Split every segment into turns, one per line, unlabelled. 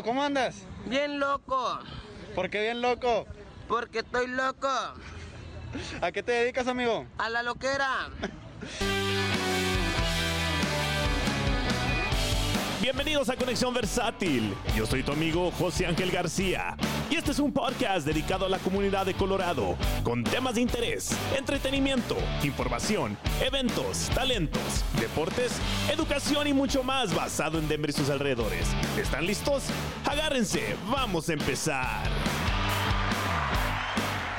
¿Cómo andas?
Bien loco.
¿Por qué bien loco?
Porque estoy loco.
¿A qué te dedicas, amigo?
A la loquera.
Bienvenidos a Conexión Versátil. Yo soy tu amigo José Ángel García. Y este es un podcast dedicado a la comunidad de Colorado, con temas de interés, entretenimiento, información, eventos, talentos, deportes, educación y mucho más basado en Denver y sus alrededores. ¿Están listos? Agárrense, vamos a empezar.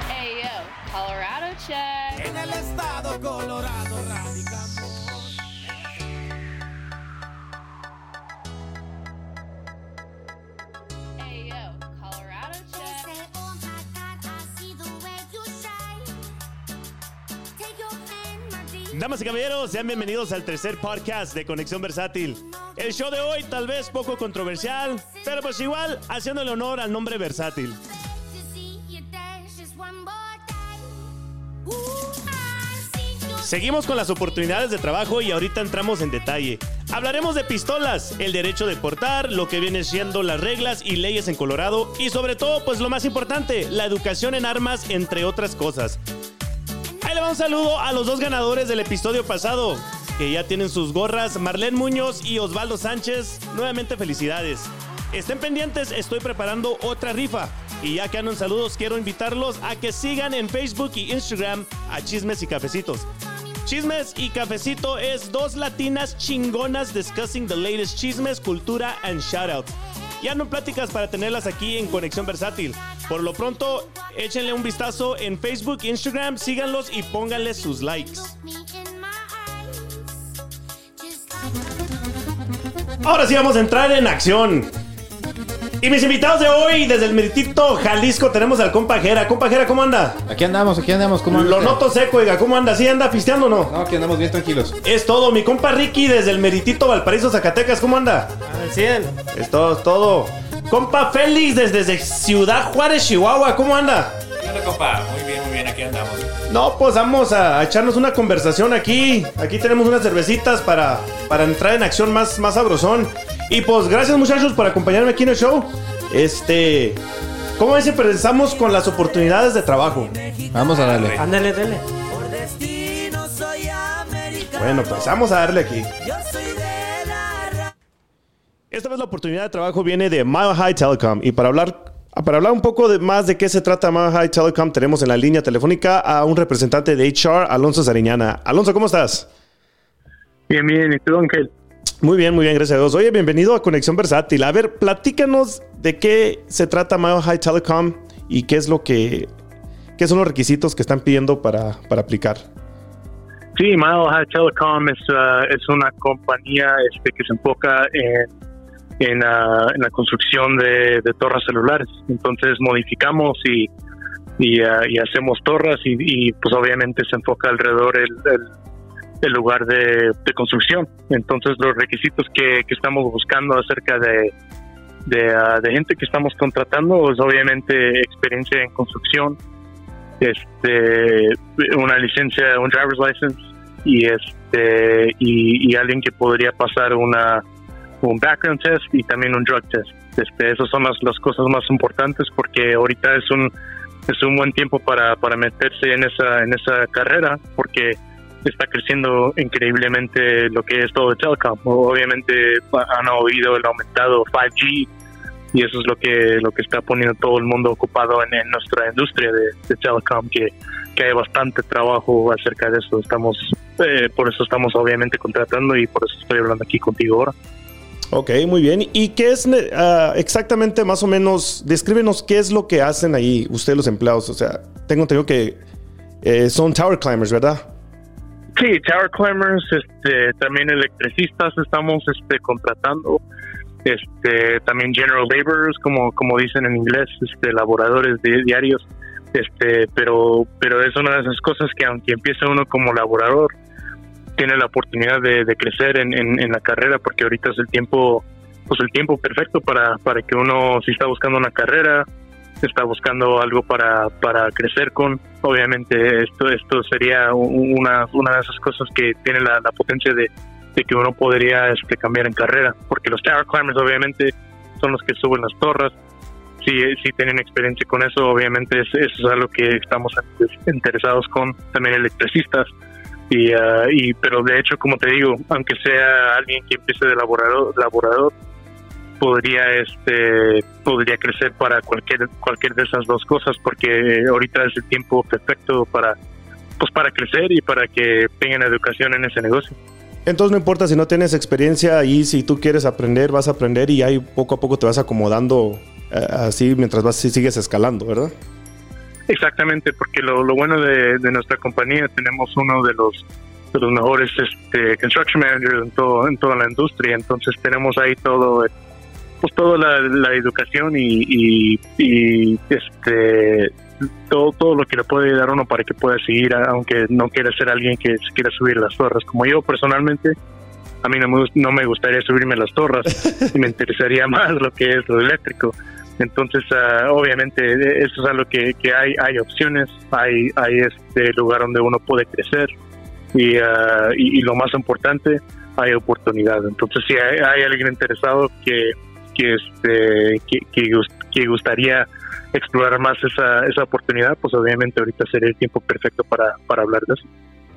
Hey yo, Colorado check.
En el estado Colorado radicamos.
Damas y caballeros, sean bienvenidos al tercer podcast de Conexión Versátil. El show de hoy tal vez poco controversial, pero pues igual haciéndole honor al nombre versátil. Seguimos con las oportunidades de trabajo y ahorita entramos en detalle. Hablaremos de pistolas, el derecho de portar, lo que viene siendo las reglas y leyes en Colorado y sobre todo, pues lo más importante, la educación en armas, entre otras cosas. Ahí le va un saludo a los dos ganadores del episodio pasado, que ya tienen sus gorras, Marlene Muñoz y Osvaldo Sánchez. Nuevamente felicidades. Estén pendientes, estoy preparando otra rifa. Y ya que andan saludos, quiero invitarlos a que sigan en Facebook y Instagram a Chismes y Cafecitos. Chismes y Cafecito es dos latinas chingonas discussing the latest chismes, cultura and shoutouts. Ya no pláticas para tenerlas aquí en Conexión Versátil. Por lo pronto, échenle un vistazo en Facebook, Instagram, síganlos y pónganle sus likes. Ahora sí vamos a entrar en acción. Y mis invitados de hoy, desde el Meritito Jalisco, tenemos al compa Jera. Compa Jera, ¿cómo anda?
Aquí andamos, aquí andamos. ¿Cómo anda
Lo
usted?
noto seco, oiga, ¿cómo anda? ¿Sí anda pisteando o no?
No, aquí andamos bien tranquilos.
Es todo, mi compa Ricky desde el Meritito Valparaíso, Zacatecas, ¿cómo anda?
Al 100.
Es todo, es todo. Compa Félix desde Ciudad Juárez, Chihuahua, ¿cómo anda?
¿Qué onda, compa? Muy bien, muy bien, aquí andamos.
No, pues vamos a echarnos una conversación aquí. Aquí tenemos unas cervecitas para, para entrar en acción más, más sabrosón. Y pues gracias muchachos por acompañarme aquí en el show. Este... ¿Cómo ves si empezamos con las oportunidades de trabajo?
Vamos a darle.
Ándale, dale.
Por destino soy americano.
Bueno, pues vamos a darle aquí. Esta vez la oportunidad de trabajo viene de Mile High Telecom. Y para hablar, para hablar un poco de más de qué se trata Mile High Telecom, tenemos en la línea telefónica a un representante de HR, Alonso Sariñana. Alonso, ¿cómo estás?
Bien, bien, ¿y tú, Ángel?
Muy bien, muy bien, gracias a Dios. Oye, bienvenido a Conexión Versátil. A ver, platícanos de qué se trata Mile High Telecom y qué es lo que, qué son los requisitos que están pidiendo para, para aplicar.
Sí, Mile High Telecom es, ah, es una compañía este, que se enfoca en, en, ah, en la construcción de, de torres celulares. Entonces modificamos y, ah, hacemos torres y, pues obviamente se enfoca alrededor el, lugar de, construcción. Entonces los requisitos que, estamos buscando acerca ah, de gente que estamos contratando es obviamente experiencia en construcción, este una licencia, un driver's license y este y alguien que podría pasar una un background test y también un drug test. Este, esas son las, las cosas más importantes porque ahorita es un es un buen tiempo para, para meterse en esa en esa carrera porque está creciendo increíblemente lo que es todo el telecom. Obviamente han oído el aumentado 5G y eso es lo que lo que está poniendo todo el mundo ocupado en, nuestra industria de, de telecom que, que hay bastante trabajo acerca de eso estamos eh, por eso estamos obviamente contratando y por eso estoy hablando aquí contigo ahora
Ok, muy bien. ¿Y qué es ah, exactamente, más o menos, descríbenos qué es lo que hacen ahí ustedes los empleados? O sea, tengo entendido que eh, son tower climbers, ¿verdad?
Sí, tower climbers, este, también electricistas estamos este, contratando, este, también general laborers, como, como dicen en inglés, este, laboradores di- diarios, este, pero, pero es una de esas cosas que aunque empiece uno como laborador, tiene la oportunidad de, de crecer en, en, la carrera, porque ahorita es el tiempo, pues el tiempo perfecto para, para que uno, si está buscando una carrera, está buscando algo para, para crecer con. Obviamente esto esto sería una, una de esas cosas que tiene la, potencia de, que uno podría este, cambiar en carrera, porque los tower climbers obviamente son los que suben las torres. Si, si tienen experiencia con eso, obviamente es- eso es algo que estamos interesados con, también electricistas. Y, ah, y pero de hecho, como te digo, aunque sea alguien que empiece de laborador, laborador podría este podría crecer para cualquier cualquier de esas dos cosas porque ahorita es el tiempo perfecto para pues para crecer y para que tengan educación en ese negocio.
Entonces no importa si no tienes experiencia ahí, si tú quieres aprender, vas a aprender y ahí poco a poco te vas acomodando eh, así mientras vas, si sigues escalando, ¿verdad?
Exactamente, porque lo, lo bueno de, de nuestra compañía tenemos uno de los de los mejores este, construction managers en todo en toda la industria, entonces tenemos ahí todo pues toda la, la educación y, y, y, este todo todo lo que le puede dar uno para que pueda seguir aunque no quiera ser alguien que quiera subir las torres. Como yo personalmente a mí no me, no me gustaría subirme las torres me interesaría más lo que es lo eléctrico entonces ah, obviamente eh, eso es algo que, hay hay opciones hay hay este lugar donde uno puede crecer y, ah, y, lo más importante hay oportunidad entonces si hay, alguien interesado que que este que, que, que gustaría explorar más esa, esa oportunidad pues obviamente ahorita sería el tiempo perfecto para, para hablar de eso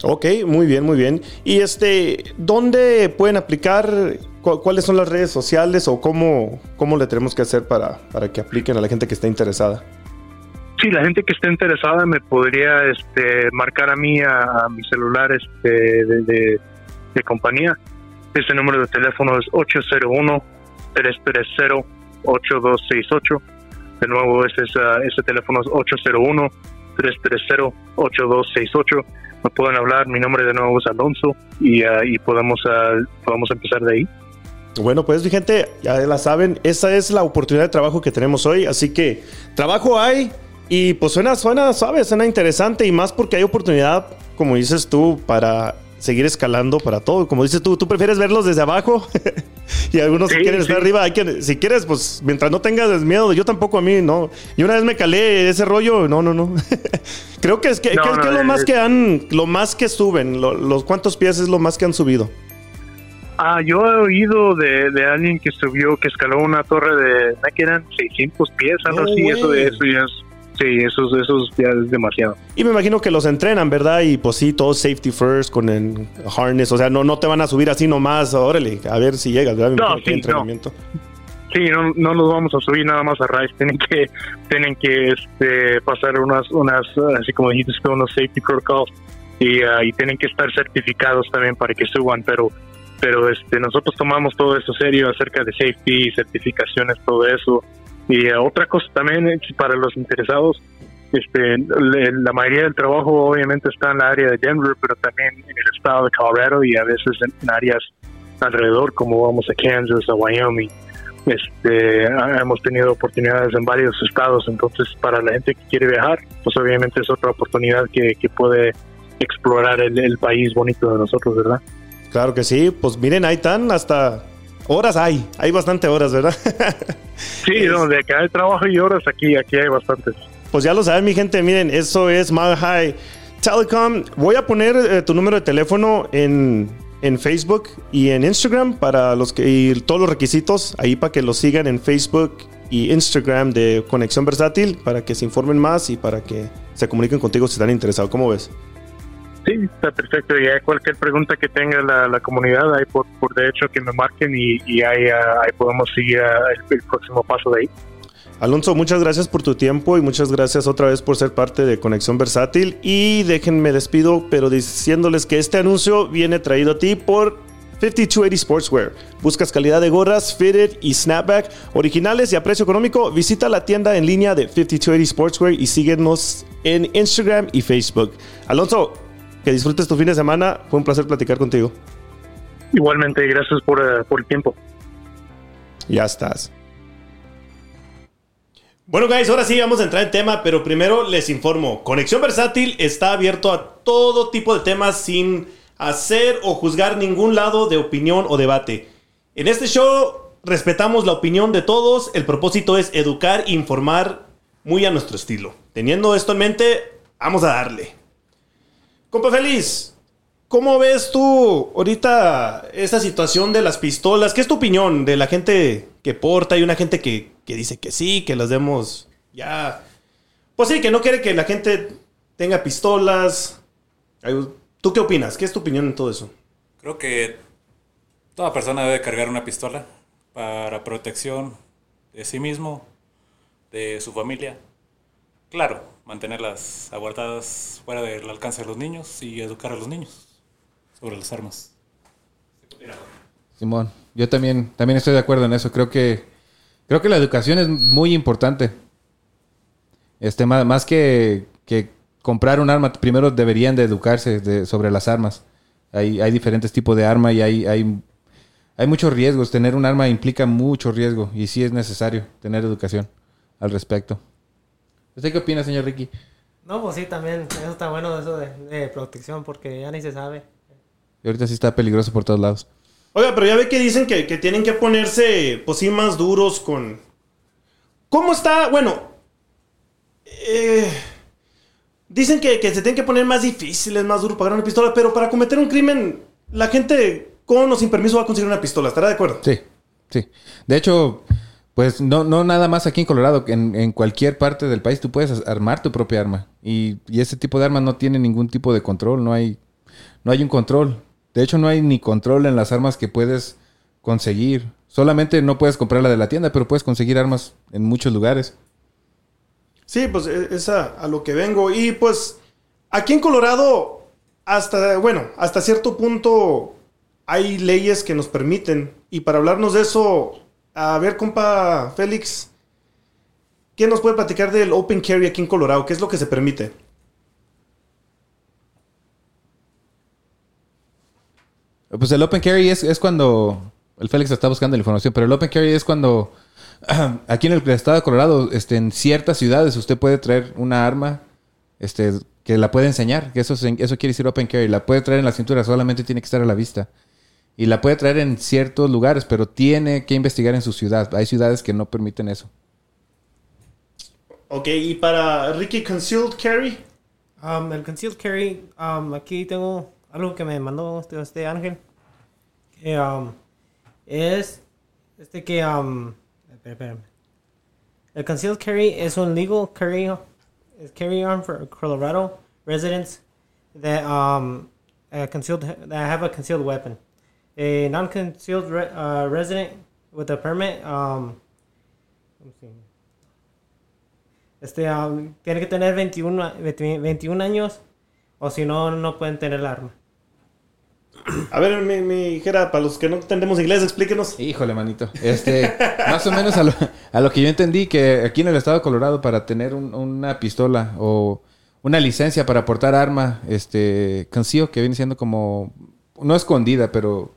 Ok, muy bien, muy bien. Y este, ¿dónde pueden aplicar? ¿Cu- ¿Cuáles son las redes sociales o cómo, cómo le tenemos que hacer para, para que apliquen a la gente que está interesada?
Sí, la gente que esté interesada me podría este, marcar a mí a, a mi celular este, de, de- compañía. Ese número de teléfono es 801-330-8268. De nuevo, ese, es, ese teléfono es 801-330-8268. Me pueden hablar, mi nombre de nuevo es Alonso y, ah, y podemos, ah, podemos empezar de ahí.
Bueno, pues mi gente, ya la saben, esa es la oportunidad de trabajo que tenemos hoy, así que trabajo hay y pues suena, suena, sabes, suena interesante y más porque hay oportunidad, como dices tú, para seguir escalando para todo. Como dices tú, tú prefieres verlos desde abajo y algunos
Sí,
quieren
sí.
estar arriba, hay que, si quieres, pues mientras no tengas miedo, yo tampoco a mí, no. Y una vez me calé ese rollo, no, no, no. Creo que es que,
No,
que es
no,
que es lo más que han, lo más que suben, lo- los cuántos pies es lo más que han subido.
Ah, yo he oído de, de alguien que subió, que escaló una torre de, ¿no? que eran 600 pies, algo
No,
así, eso,
güey.
eso ya es, sí, eso, es- eso es- ya es demasiado.
Y me imagino que los entrenan, ¿verdad? Y pues sí, todo safety first con el harness. O sea, no, no te van a subir así nomás, órale, a ver si llegas, ¿verdad? Me
No, sí, no. Sí, no, no los vamos a subir nada más a Rice, tienen que, tienen que este, pasar unas, unas, así como dijiste, unos safety protocols y, ah, y tienen que estar certificados también para que suban, pero pero este nosotros tomamos todo eso serio acerca de safety, certificaciones, todo eso. Y eh, otra cosa también eh, para los interesados, este la mayoría del trabajo obviamente está en la área de Denver, pero también en el estado de Colorado y a veces en, áreas alrededor, como vamos a Kansas, a Wyoming. Este, hemos tenido oportunidades en varios estados, entonces para la gente que quiere viajar, pues obviamente es otra oportunidad que, que puede explorar el, el país bonito de nosotros, ¿verdad?
Claro que sí, pues miren, ahí están hasta horas hay, hay bastante horas, ¿verdad?
Sí, no, de que hay trabajo y horas aquí, aquí hay bastantes.
pues ya lo saben, mi gente, miren, eso es Mile High Telecom. Voy a poner eh, tu número de teléfono en, en Facebook y en Instagram para los que y todos los requisitos ahí para que los sigan en Facebook y Instagram de Conexión Versátil para que se informen más y para que se comuniquen contigo si están interesados. ¿Cómo ves?
Sí, está perfecto. Y hay cualquier pregunta que tenga la, comunidad, ahí por, por de hecho que me marquen y, ah, ahí podemos seguir ah, el, el próximo paso de ahí.
Alonso, muchas gracias por tu tiempo y muchas gracias otra vez por ser parte de Conexión Versátil. Y déjenme despido, pero diciéndoles que este anuncio viene traído a ti por 5280 Sportswear. Buscas calidad de gorras, fitted y snapback originales y a precio económico. Visita la tienda en línea de 5280 Sportswear y síguenos en Instagram y Facebook. Alonso, que disfrutes tu fin de semana. Fue un placer platicar contigo.
Igualmente, gracias por, ah, por el tiempo.
Ya estás. Bueno, guys, ahora sí vamos a entrar en tema, pero primero les informo. Conexión Versátil está abierto a todo tipo de temas sin hacer o juzgar ningún lado de opinión o debate. En este show respetamos la opinión de todos. El propósito es educar e informar muy a nuestro estilo. Teniendo esto en mente, vamos a darle. Compa Feliz, ¿cómo ves tú ahorita esta situación de las pistolas? ¿Qué es tu opinión de la gente que porta? Hay una gente que, que dice que sí, que las demos ya... Pues sí, que no quiere que la gente tenga pistolas. ¿Tú qué opinas? ¿Qué es tu opinión en todo eso?
Creo que toda persona debe cargar una pistola para protección de sí mismo, de su familia. Claro, mantenerlas aguardadas fuera del alcance de los niños y educar a los niños sobre las armas.
Simón, yo también, también estoy de acuerdo en eso. Creo que, creo que la educación es muy importante. Este, más, que, que comprar un arma, primero deberían de educarse de- sobre las armas. Hay, hay diferentes tipos de arma y hay, hay, hay muchos riesgos. Tener un arma implica mucho riesgo y sí es necesario tener educación al respecto. ¿Usted qué opina, señor Ricky?
No, pues sí, también. Eso está bueno, eso de, de protección, porque ya ni se sabe.
Y ahorita sí está peligroso por todos lados.
Oiga, pero ya ve que dicen que, que tienen que ponerse, pues sí, más duros con... ¿Cómo está? Bueno, eh, dicen que, que se tienen que poner más difíciles, más duros para agarrar una pistola, pero para cometer un crimen, la gente con o sin permiso va a conseguir una pistola, ¿estará de acuerdo?
Sí, sí. De hecho, pues no, no nada más aquí en Colorado, en, en cualquier parte del país tú puedes armar tu propia arma. Y, y ese tipo de armas no tiene ningún tipo de control, no hay, no hay un control. De hecho, no hay ni control en las armas que puedes conseguir. Solamente no puedes comprarla de la tienda, pero puedes conseguir armas en muchos lugares.
Sí, pues e- es a, a lo que vengo. Y pues aquí en Colorado, hasta, bueno, hasta cierto punto hay leyes que nos permiten. Y para hablarnos de eso, a ver, compa Félix, ¿qué nos puede platicar del Open Carry aquí en Colorado? ¿Qué es lo que se permite?
Pues el open carry es, es cuando. El Félix está buscando la información, pero el open carry es cuando. Aquí en el estado de Colorado, este, en ciertas ciudades, usted puede traer una arma este, que la puede enseñar. Que eso, eso quiere decir open carry. La puede traer en la cintura, solamente tiene que estar a la vista. Y la puede traer en ciertos lugares, pero tiene que investigar en su ciudad. Hay ciudades que no permiten eso.
Ok, y para Ricky Concealed Carry.
Um, el concealed carry, um, aquí tengo algo que me mandó este, este ángel. Que, um, es este que, um, espera, espérame. El concealed carry es un legal carry, carry on for Colorado residents that um, uh, concealed that have a concealed weapon. A non-concealed re- uh, resident with a permit, um, let me see. Este, um, tiene que tener 21, a- 20 21 años o si no, no pueden tener el arma.
A ver, mi, mi hijera, para los que no entendemos inglés, explíquenos.
Híjole, manito. Este, más o menos a lo, a lo que yo entendí, que aquí en el estado de Colorado, para tener un- una pistola o una licencia para portar arma, este, conceal, que viene siendo como, no escondida, pero,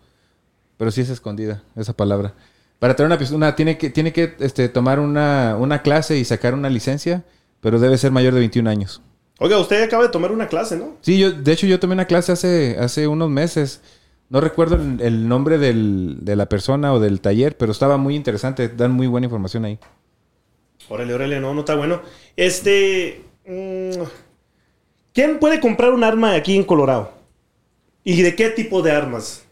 pero sí es escondida, esa palabra. Para tener una pistola, tiene que, tiene que este, tomar una, una clase y sacar una licencia, pero debe ser mayor de 21 años.
Oiga, usted acaba de tomar una clase, ¿no?
Sí, yo, de hecho, yo tomé una clase hace, hace unos meses. No recuerdo el, el nombre del- de la persona o del taller, pero estaba muy interesante. Dan muy buena información ahí.
Órale, órale, no, no está bueno. Este. mm, ¿Quién puede comprar un arma aquí en Colorado? ¿Y de qué tipo de armas?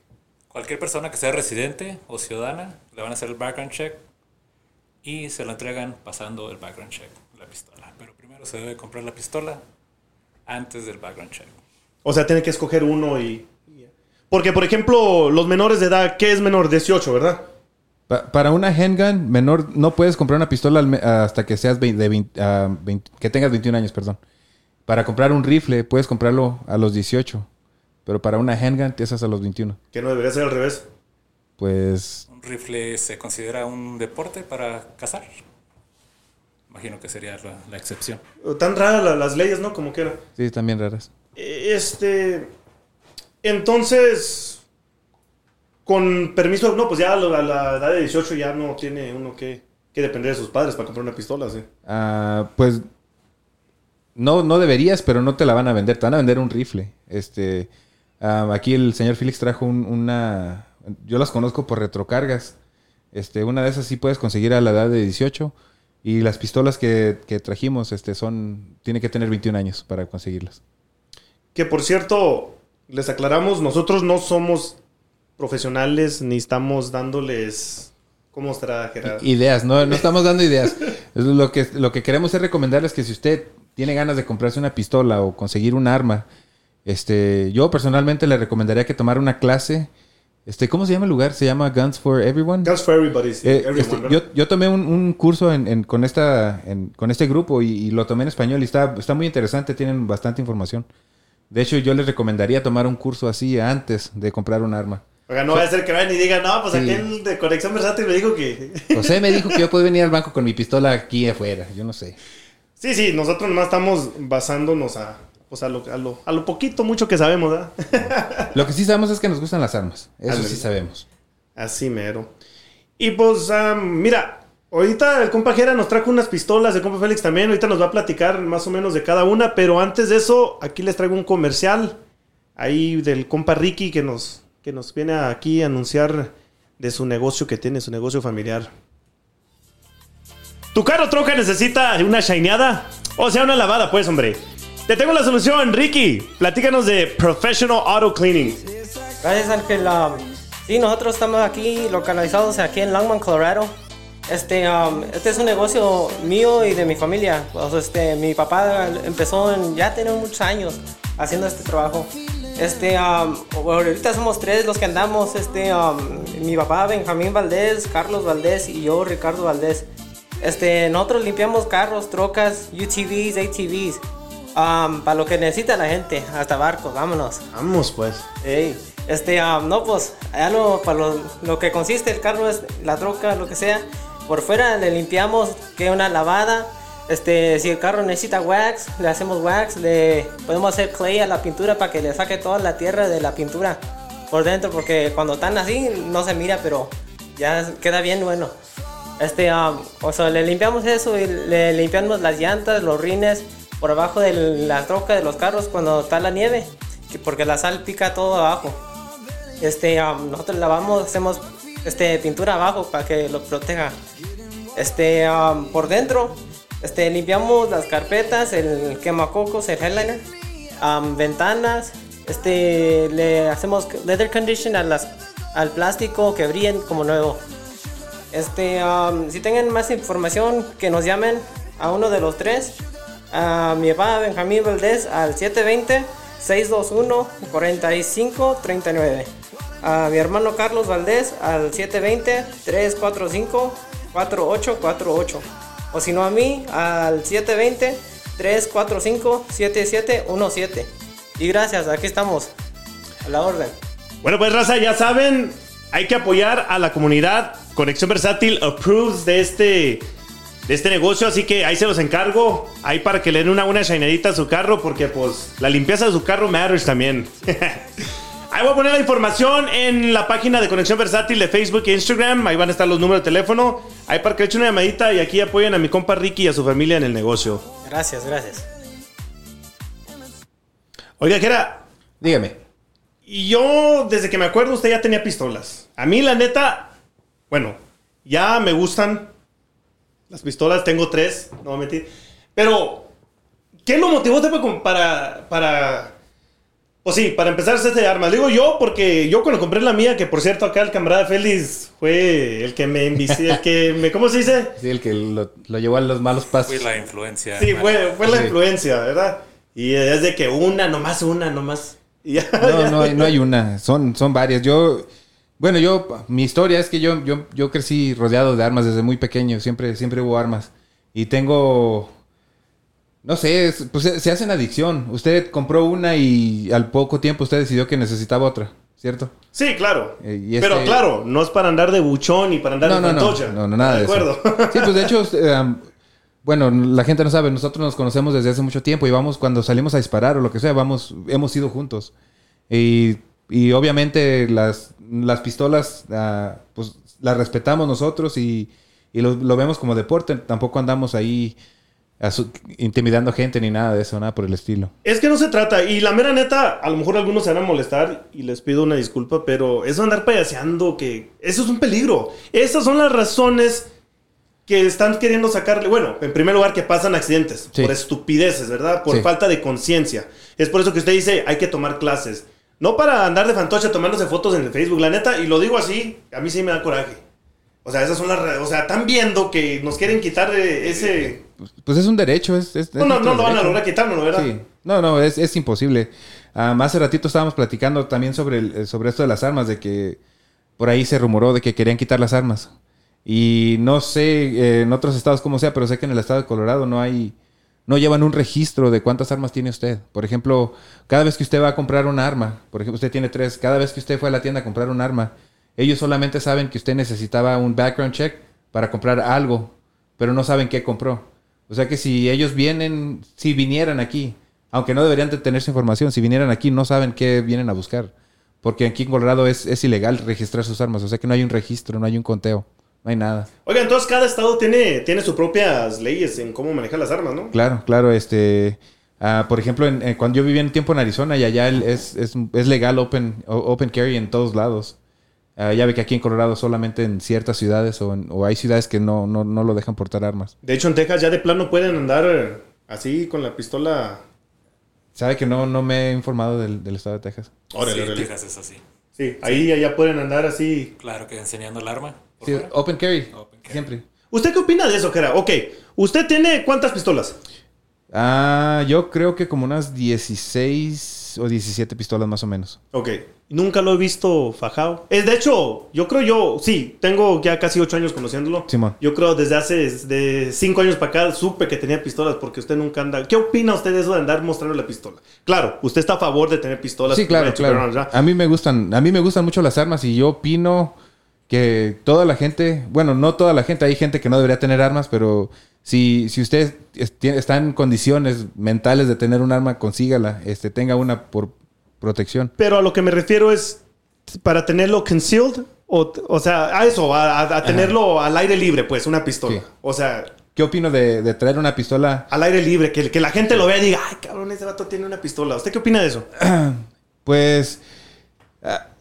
Cualquier persona que sea residente o ciudadana le van a hacer el background check y se lo entregan pasando el background check, la pistola. Pero primero se debe comprar la pistola antes del background check.
O sea, tiene que escoger uno y. Porque, por ejemplo, los menores de edad, ¿qué es menor? 18, ¿verdad?
Pa- para una handgun menor, no puedes comprar una pistola hasta que seas de ah, que tengas 21 años, perdón. Para comprar un rifle, puedes comprarlo a los 18. Pero para una handgun, empiezas a los 21.
Que no debería ser al revés.
Pues
¿Un rifle se considera un deporte para cazar? Imagino que sería la, la excepción.
Tan raras la- las leyes, ¿no? Como que era.
sí, también raras.
Eh, Este. Entonces. Con permiso, no, pues ya a la, a la edad de 18 ya no tiene uno que, que depender de sus padres para comprar una pistola, sí.
Ah, pues no, no deberías, pero no te la van a vender. Te van a vender un rifle. Este, ah, aquí el señor Félix trajo un- una. Yo las conozco por retrocargas. Este, una de esas sí puedes conseguir a la edad de 18. Y las pistolas que, que trajimos, este, son. Tiene que tener 21 años para conseguirlas.
Que por cierto, les aclaramos, nosotros no somos profesionales ni estamos dándoles... ¿Cómo estará, Gerardo?
Ideas, no, no estamos dando ideas. Lo que, lo que queremos es recomendarles que si usted tiene ganas de comprarse una pistola o conseguir un arma, este, yo personalmente le recomendaría que tomara una clase. Este, ¿Cómo se llama el lugar? Se llama Guns for Everyone.
Guns for Everybody, sí,
Eh,
everyone,
este, yo, yo tomé un, un curso en- en- con, esta, en- con este grupo y, y lo tomé en español y está, está muy interesante, tienen bastante información. De hecho, yo les recomendaría tomar un curso así antes de comprar un arma.
Oiga, no va a ser que vayan y digan, no, pues
Sí.
aquel de Conexión Versátil me dijo que...
José me dijo que yo puedo venir al banco con mi pistola aquí afuera, yo no sé.
Sí, sí, nosotros nomás estamos basándonos a, pues a, lo, a, lo, a lo poquito, mucho que sabemos, ¿verdad?
Lo que sí sabemos es que nos gustan las armas, eso sí sabemos.
Así mero. Y pues, mira, ahorita el compa Jera nos trajo unas pistolas, el compa Félix también, ahorita nos va a platicar más o menos de cada una, pero antes de eso, aquí les traigo un comercial ahí del compa Ricky que nos, que nos viene aquí a anunciar de su negocio que tiene, su negocio familiar. ¿Tu carro troca necesita una shineada? O sea, una lavada, pues, hombre. Te tengo la solución, Ricky. Platícanos de Professional Auto Cleaning.
Gracias, Ángel. Um, sí, nosotros estamos aquí localizados aquí en Longman, Colorado. Este, um, este es un negocio mío y de mi familia. Pues, este, mi papá empezó en, ya tiene muchos años haciendo este trabajo. Este, um, ahorita somos tres los que andamos. Este, mi papá Benjamín Valdés, Carlos Valdés y yo Ricardo Valdés. Este, nosotros limpiamos carros, trocas, UTVs, ATVs. Um, para lo que necesita la gente, hasta barcos, vámonos.
Vamos, pues.
Ey, este, no, pues, allá lo, para lo, lo que consiste el carro es la troca, lo que sea. Por fuera le limpiamos, que una lavada. Este, si el carro necesita wax, le hacemos wax, le podemos hacer clay a la pintura para que le saque toda la tierra de la pintura por dentro, porque cuando están así no se mira, pero ya queda bien bueno. Este, um, o sea, le limpiamos eso y le limpiamos las llantas, los rines por abajo de la troca de los carros cuando está la nieve, que- porque la sal pica todo abajo. Este, um, nosotros lavamos, hacemos este, pintura abajo para que lo proteja. Este, um, por dentro, este, limpiamos las carpetas, el quemacocos, el headliner, um, ventanas, este, le hacemos leather condition al plástico que brillen como nuevo. Si tengan más información, que nos llamen a uno de los tres. A mi papá Benjamín Valdés al 720-621-4539. A mi hermano Carlos Valdés al 720-345-4848. O si no a mí al 720-345-7717. Y gracias, aquí estamos. A la orden.
Bueno, pues raza, ya saben, hay que apoyar a la comunidad. Conexión Versátil approves de este, de este negocio, así que ahí se los encargo. Ahí para que le den una buena shineadita a su carro, porque pues la limpieza de su carro matters también. ahí voy a poner la información en la página de Conexión Versátil de Facebook e Instagram. Ahí van a estar los números de teléfono. Ahí para que le echen una llamadita y aquí apoyen a mi compa Ricky y a su familia en el negocio.
Gracias, gracias.
Oiga, que era.
Dígame.
Y yo, desde que me acuerdo, usted ya tenía pistolas. A mí, la neta, bueno, ya me gustan las pistolas. Tengo tres, no voy a mentir. Pero, ¿qué lo motivó usted para, para, para, pues sí, para empezar a hacer este arma? Digo yo, porque yo cuando compré la mía, que por cierto, acá el camarada Félix fue el que me envició, el que me, ¿cómo se dice?
Sí, el que lo, lo llevó a los malos pasos.
Fui la influencia.
Sí, fue, fue la
Sí.
influencia, ¿verdad? Y es de que una, nomás una, nomás. Ya,
No,
ya,
no, hay- no hay una, son, son varias. Yo, bueno, yo, mi historia es que yo, yo, yo crecí rodeado de armas desde muy pequeño, siempre, siempre hubo armas. Y tengo, no sé, es- pues se, se hacen adicción. Usted compró una y al poco tiempo usted decidió que necesitaba otra, ¿cierto?
Sí, claro.
Eh, y
Pero
este-
claro, no es para andar de buchón y para andar
No,
de
no, no, no, no, nada de,
de acuerdo.
eso. Sí, pues de hecho, eh, um, bueno, la gente no sabe, nosotros nos conocemos desde hace mucho tiempo y vamos cuando salimos a disparar o lo que sea, vamos, hemos ido juntos. Y, y obviamente las, las pistolas, ah, pues las respetamos nosotros y, y lo, lo vemos como deporte, tampoco andamos ahí intimidando gente ni nada de eso, nada por el estilo.
Es que no se trata. Y la mera neta, a lo mejor algunos se van a molestar y les pido una disculpa, pero eso andar payaseando, que eso es un peligro. Esas son las razones que están queriendo sacarle. Bueno, en primer lugar, que pasan accidentes
Sí.
por estupideces, ¿verdad? Por
Sí.
falta de conciencia. Es por eso que usted dice, hay que tomar clases. No para andar de fantoche tomándose fotos en el Facebook, la neta, y lo digo así, a mí sí me da coraje. O sea, esas son las... O sea, están viendo que nos quieren quitar ese...
Pues es un derecho. Es,
No, no, no lo van a lograr quitárnoslo, ¿verdad?
Sí. No, no, es, es imposible. Ah, más hace ratito estábamos platicando también sobre, el- sobre esto de las armas, de que por ahí se rumoró de que querían quitar las armas. Y no sé eh, en otros estados cómo sea, pero sé que en el estado de Colorado no hay, no llevan un registro de cuántas armas tiene usted. Por ejemplo, cada vez que usted va a comprar una arma, por ejemplo, usted tiene tres, cada vez que usted fue a la tienda a comprar un arma, ellos solamente saben que usted necesitaba un background check para comprar algo, pero no saben qué compró. O sea que si ellos vienen, si vinieran aquí, aunque no deberían de tener esa información, si vinieran aquí no saben qué vienen a buscar. Porque aquí en Colorado es, es ilegal registrar sus armas. O sea que no hay un registro, no hay un conteo, no hay nada.
Oiga, entonces cada estado tiene, tiene sus propias leyes en cómo manejar las armas, ¿no?
Claro, claro, este... ah, por ejemplo, en- en- cuando yo vivía un tiempo en Arizona y allá el- es, es, es legal open, open carry en todos lados. Ah, ya ve que aquí en Colorado solamente en ciertas ciudades o, en- o hay ciudades que no, no, no lo dejan portar armas.
De hecho, en Texas ya de plano pueden andar eh, así con la pistola.
¿Sabe que no, no me he informado del, del estado de Texas?
Órale,
Sí,
órale.
Texas es así.
Sí, ahí ya pueden andar así.
Claro que enseñando el arma.
Sí, open carry,
Open carry.
siempre.
¿Usted qué opina de eso, Kera? Ok, ¿usted tiene cuántas pistolas?
Ah, yo creo que como unas 16 o 17 pistolas más o menos.
Ok, nunca lo he visto fajado. Es de hecho, yo creo yo, sí, tengo ya casi ocho años conociéndolo.
Simón.
Yo creo desde hace de cinco años para acá supe que tenía pistolas porque usted nunca anda. ¿Qué opina usted de eso de andar mostrando la pistola? Claro, usted está a favor de tener pistolas.
Sí, claro, claro. A mí me gustan, a mí me gustan mucho las armas y yo opino que toda la gente, bueno, no toda la gente, hay gente que no debería tener armas, pero si, si usted está en condiciones mentales de tener un arma, consígala, este, tenga una por protección.
Pero a lo que me refiero es para tenerlo concealed. O, o sea, a eso, a, a- tenerlo al aire libre, pues, una pistola.
Sí.
O sea,
¿Qué opino de, de traer una pistola?
al aire libre, que, que la gente lo vea y diga, ay, cabrón, ese vato tiene una pistola. ¿Usted qué opina de eso?
Pues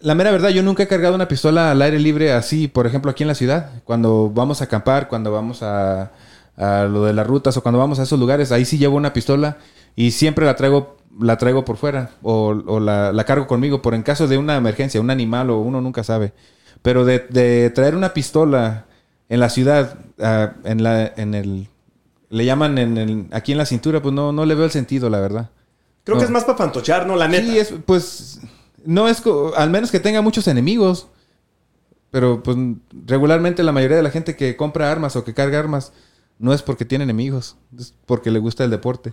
la mera verdad, yo nunca he cargado una pistola al aire libre así, por ejemplo, aquí en la ciudad. Cuando vamos a acampar, cuando vamos a, a lo de las rutas o cuando vamos a esos lugares, ahí sí llevo una pistola y siempre la traigo, la traigo por fuera o, o la, la cargo conmigo por en caso de una emergencia, un animal o uno nunca sabe. Pero de, de traer una pistola en la ciudad, ah, en la, en el, le llaman en el, aquí en la cintura, pues no, no le veo el sentido, la verdad.
Creo
No.
que es más para fantochear, ¿no? La neta.
Sí, es, pues, no es, al menos que tenga muchos enemigos. Pero, pues, regularmente la mayoría de la gente que compra armas o que carga armas no es porque tiene enemigos, es porque le gusta el deporte.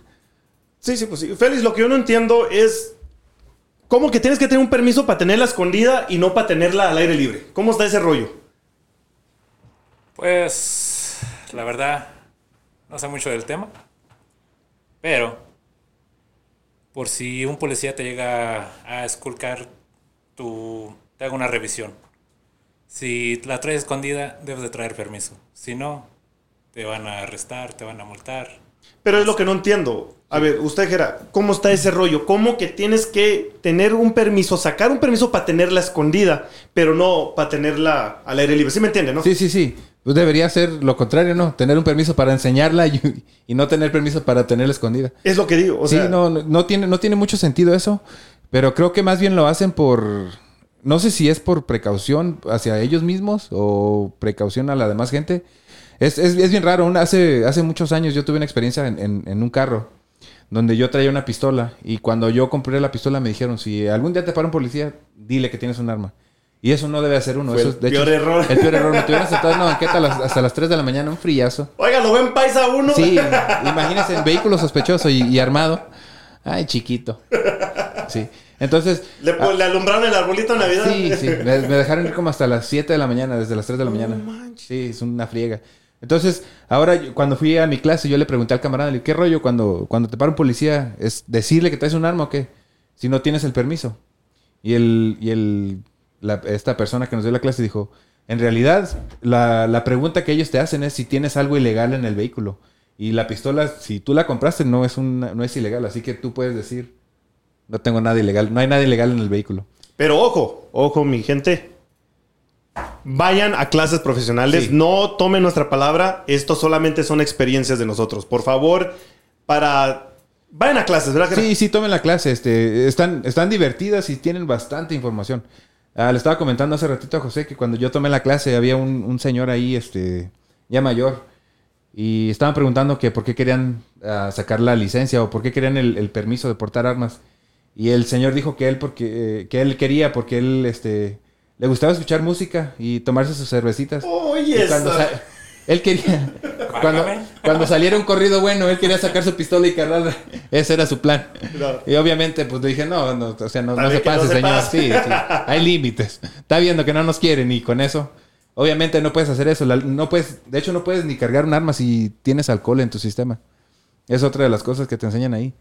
Sí, sí, pues sí. Félix, lo que yo no entiendo es cómo que tienes que tener un permiso para tenerla escondida y no para tenerla al aire libre. ¿Cómo está ese rollo?
Pues, la verdad, no sé mucho del tema. Pero, por si un policía te llega a esculcar, tu, te haga una revisión. Si la traes escondida, debes de traer permiso. Si no, te van a arrestar, te van a multar.
Pero es lo que no entiendo. A ver, usted, Jera, ¿cómo está ese rollo? ¿Cómo que tienes que tener un permiso, sacar un permiso para tenerla escondida, pero no para tenerla al aire libre? ¿Sí me entiende, no?
Sí, sí, sí. Pues debería ser lo contrario, ¿no? Tener un permiso para enseñarla y, y no tener permiso para tenerla escondida.
Es lo que digo. O
sí,
sea,
no, no, tiene, no tiene mucho sentido eso. Pero creo que más bien lo hacen por. No sé si es por precaución hacia ellos mismos o precaución a la demás gente. Es, es, es bien raro. Una- hace, hace muchos años yo tuve una experiencia en, en- en un carro donde yo traía una pistola y cuando yo compré la pistola me dijeron, si algún día te para un policía, dile que tienes un arma. Y eso no debe hacer uno.
Fue
eso,
el
de hecho,
peor error.
El peor error. Me tuvieron sentado en una banqueta hasta las 3 de la mañana, un frillazo.
Oiga, lo ven paisa uno.
Sí, imagínense, vehículo sospechoso y, y armado. Ay, chiquito. Sí. Entonces.
Le,
ah,
le alumbraron el arbolito de Navidad.
sí, sí. Me, me dejaron ir como hasta las 7 de la mañana, desde las 3 de la mañana. Sí, es una friega. Entonces, ahora yo- cuando fui a mi clase, yo le pregunté al camarada, le dije, ¿qué rollo cuando, cuando te para un policía? ¿Es decirle que traes un arma o qué? Si no tienes el permiso. Y el, y el, la- esta persona que nos dio la clase dijo, en realidad, la, la pregunta que ellos te hacen es si tienes algo ilegal en el vehículo. Y la pistola, si tú la compraste, no es, una, no es ilegal. Así que tú puedes decir, no tengo nada ilegal. No hay nada ilegal en el vehículo.
Pero ojo, ojo, mi gente. Vayan a clases profesionales,
Sí.
no tomen nuestra palabra, esto solamente son experiencias de nosotros. Por favor, para Vayan a clases, ¿verdad?
Sí, sí, tomen la clase. Este, están, están divertidas y tienen bastante información. Ah, le estaba comentando hace ratito a José que cuando yo tomé la clase había un, un señor ahí, este, ya mayor, y estaban preguntando que por qué querían ah, sacar la licencia o por qué querían el, el permiso de portar armas. Y el señor dijo que él porque eh, que él quería porque él este le gustaba escuchar música y tomarse sus cervecitas.
Oye,
él quería cuando, cuando saliera un corrido bueno, él quería sacar su pistola y cargarla. Ese era su plan. Y obviamente, pues le dije, no, no, o sea, no, se pase,
se
señor.
pase.
Sí, sí. Hay límites. Está viendo que no nos quieren y con eso. Obviamente no puedes hacer eso. La- no puedes, de hecho, no puedes ni cargar un arma si tienes alcohol en tu sistema. Es otra de las cosas que te enseñan ahí.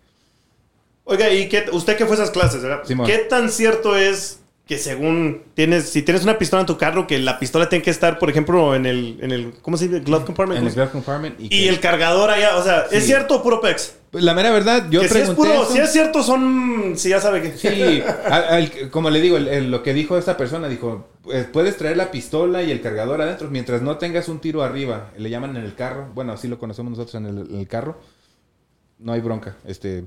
Oiga, ¿y qué, usted que fue a esas clases, ¿verdad?
Simón.
¿Qué tan cierto es que según tienes, si tienes una pistola en tu carro, que la pistola tiene que estar, por ejemplo, en el, en el ¿cómo se dice? Glove compartment.
En el
¿cómo
glove compartment. Y,
Y el cargador allá, o sea, ¿es
Sí.
cierto o puro pex?
La mera verdad, yo
que si es puro,
eso.
si es cierto son, si ya sabe que...
Sí, al- al- como le digo, el- el- lo que dijo esta persona, dijo, pues, puedes traer la pistola y el cargador adentro mientras no tengas un tiro arriba. Le llaman en el carro, bueno, así lo conocemos nosotros en el, en el carro. No hay bronca. Este,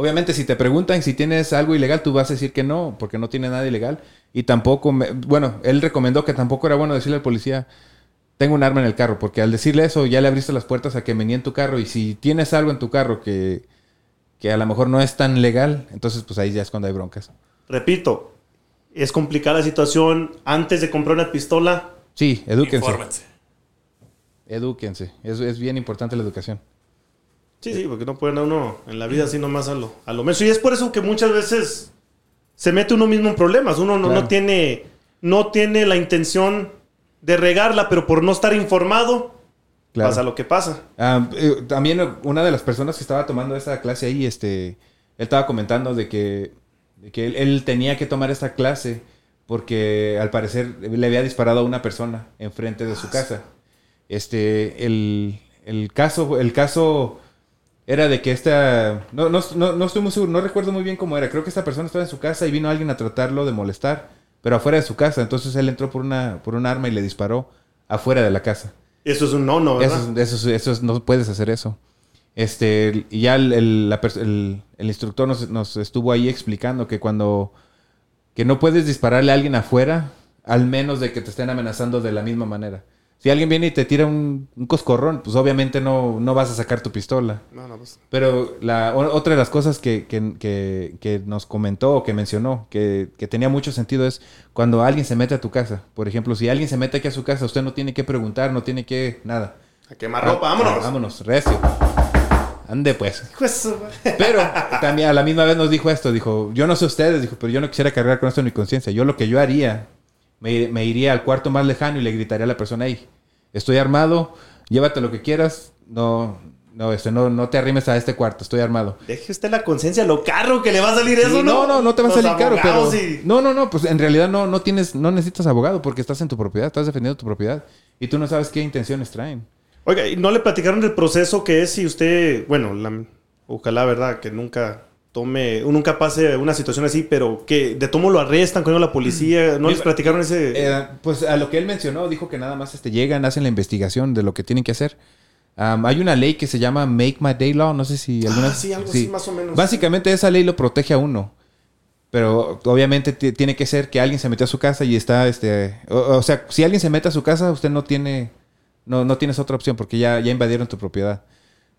obviamente, si te preguntan si tienes algo ilegal, tú vas a decir que no, porque no tiene nada ilegal. Y tampoco, me- bueno, él recomendó que tampoco era bueno decirle al policía, tengo un arma en el carro, porque al decirle eso ya le abriste las puertas a que venía en tu carro. Y si tienes algo en tu carro que, que a lo mejor no es tan legal, entonces pues ahí ya es cuando hay broncas.
Repito, es complicada la situación antes de comprar una pistola.
Sí, edúquense.
Infórmense.
Edúquense. Es, es bien importante la educación.
Sí, sí, porque no puede andar uno en la vida así nomás a lo, a lo menos. Y es por eso que muchas veces se mete uno mismo en problemas. Uno no,
Claro.
no tiene, no tiene la intención de regarla, pero por no estar informado,
Claro.
pasa lo que pasa.
Ah, eh, también una de las personas que estaba tomando esa clase ahí, este, él estaba comentando de que, de que él, él tenía que tomar esta clase porque al parecer le había disparado a una persona enfrente de su casa. Este, el, el caso, el caso era de que esta, no, no, no, no estoy muy seguro, no recuerdo muy bien cómo era. Creo que esta persona estaba en su casa y vino alguien a tratarlo de molestar, pero afuera de su casa. Entonces él entró por una, por un arma y le disparó afuera de la casa.
Eso es un no, no, ¿verdad?
Eso, es- eso, es- eso es- no puedes hacer eso. Este, y ya el, el- la pers- el- el instructor nos, nos estuvo ahí explicando que cuando que no puedes dispararle a alguien afuera, al menos de que te estén amenazando de la misma manera. Si alguien viene y te tira un, un coscorrón, pues obviamente no, no vas a sacar tu pistola.
No, no, pues.
Pero la, otra de las cosas que, que- que- que nos comentó o que mencionó, que, que tenía mucho sentido, es cuando alguien se mete a tu casa. Por ejemplo, si alguien se mete aquí a su casa, usted no tiene que preguntar, no tiene que nada.
A quemar ropa, vámonos.
Ah, vámonos, recio. Ande pues. Pero también a la misma vez nos dijo esto, dijo, yo no sé ustedes, dijo, pero yo no quisiera cargar con esto en mi conciencia. Yo lo que yo haría, me, me iría al cuarto más lejano y le gritaría a la persona ahí, estoy armado, llévate lo que quieras, no, no, este, no, no te arrimes a este cuarto, estoy armado.
Deje usted la conciencia, lo caro que le va a salir
Sí,
eso,
no,
¿no?
no, no te va a salir caro, pero...
y-
No, no, no, pues en realidad no, no tienes, no necesitas abogado porque estás en tu propiedad, estás defendiendo tu propiedad y tú no sabes qué intenciones traen.
Oiga, ¿y no le platicaron del proceso que es si usted, bueno, la- ojalá, ¿verdad? Que nunca tome, nunca pase una situación así, pero que de tomo lo arrestan, con la policía, ¿no les platicaron ese...?
Eh, pues a lo que él mencionó, dijo que nada más este, llegan, hacen la investigación de lo que tienen que hacer. Hay una ley que se llama Make My Day Law, no sé si alguna
Ah, sí, algo así más o menos.
Básicamente esa ley lo protege a uno. Pero obviamente ti- tiene que ser que alguien se metió a su casa y está, este... O, o sea, si alguien se mete a su casa, usted no tiene... No, no tienes otra opción porque ya, ya invadieron tu propiedad.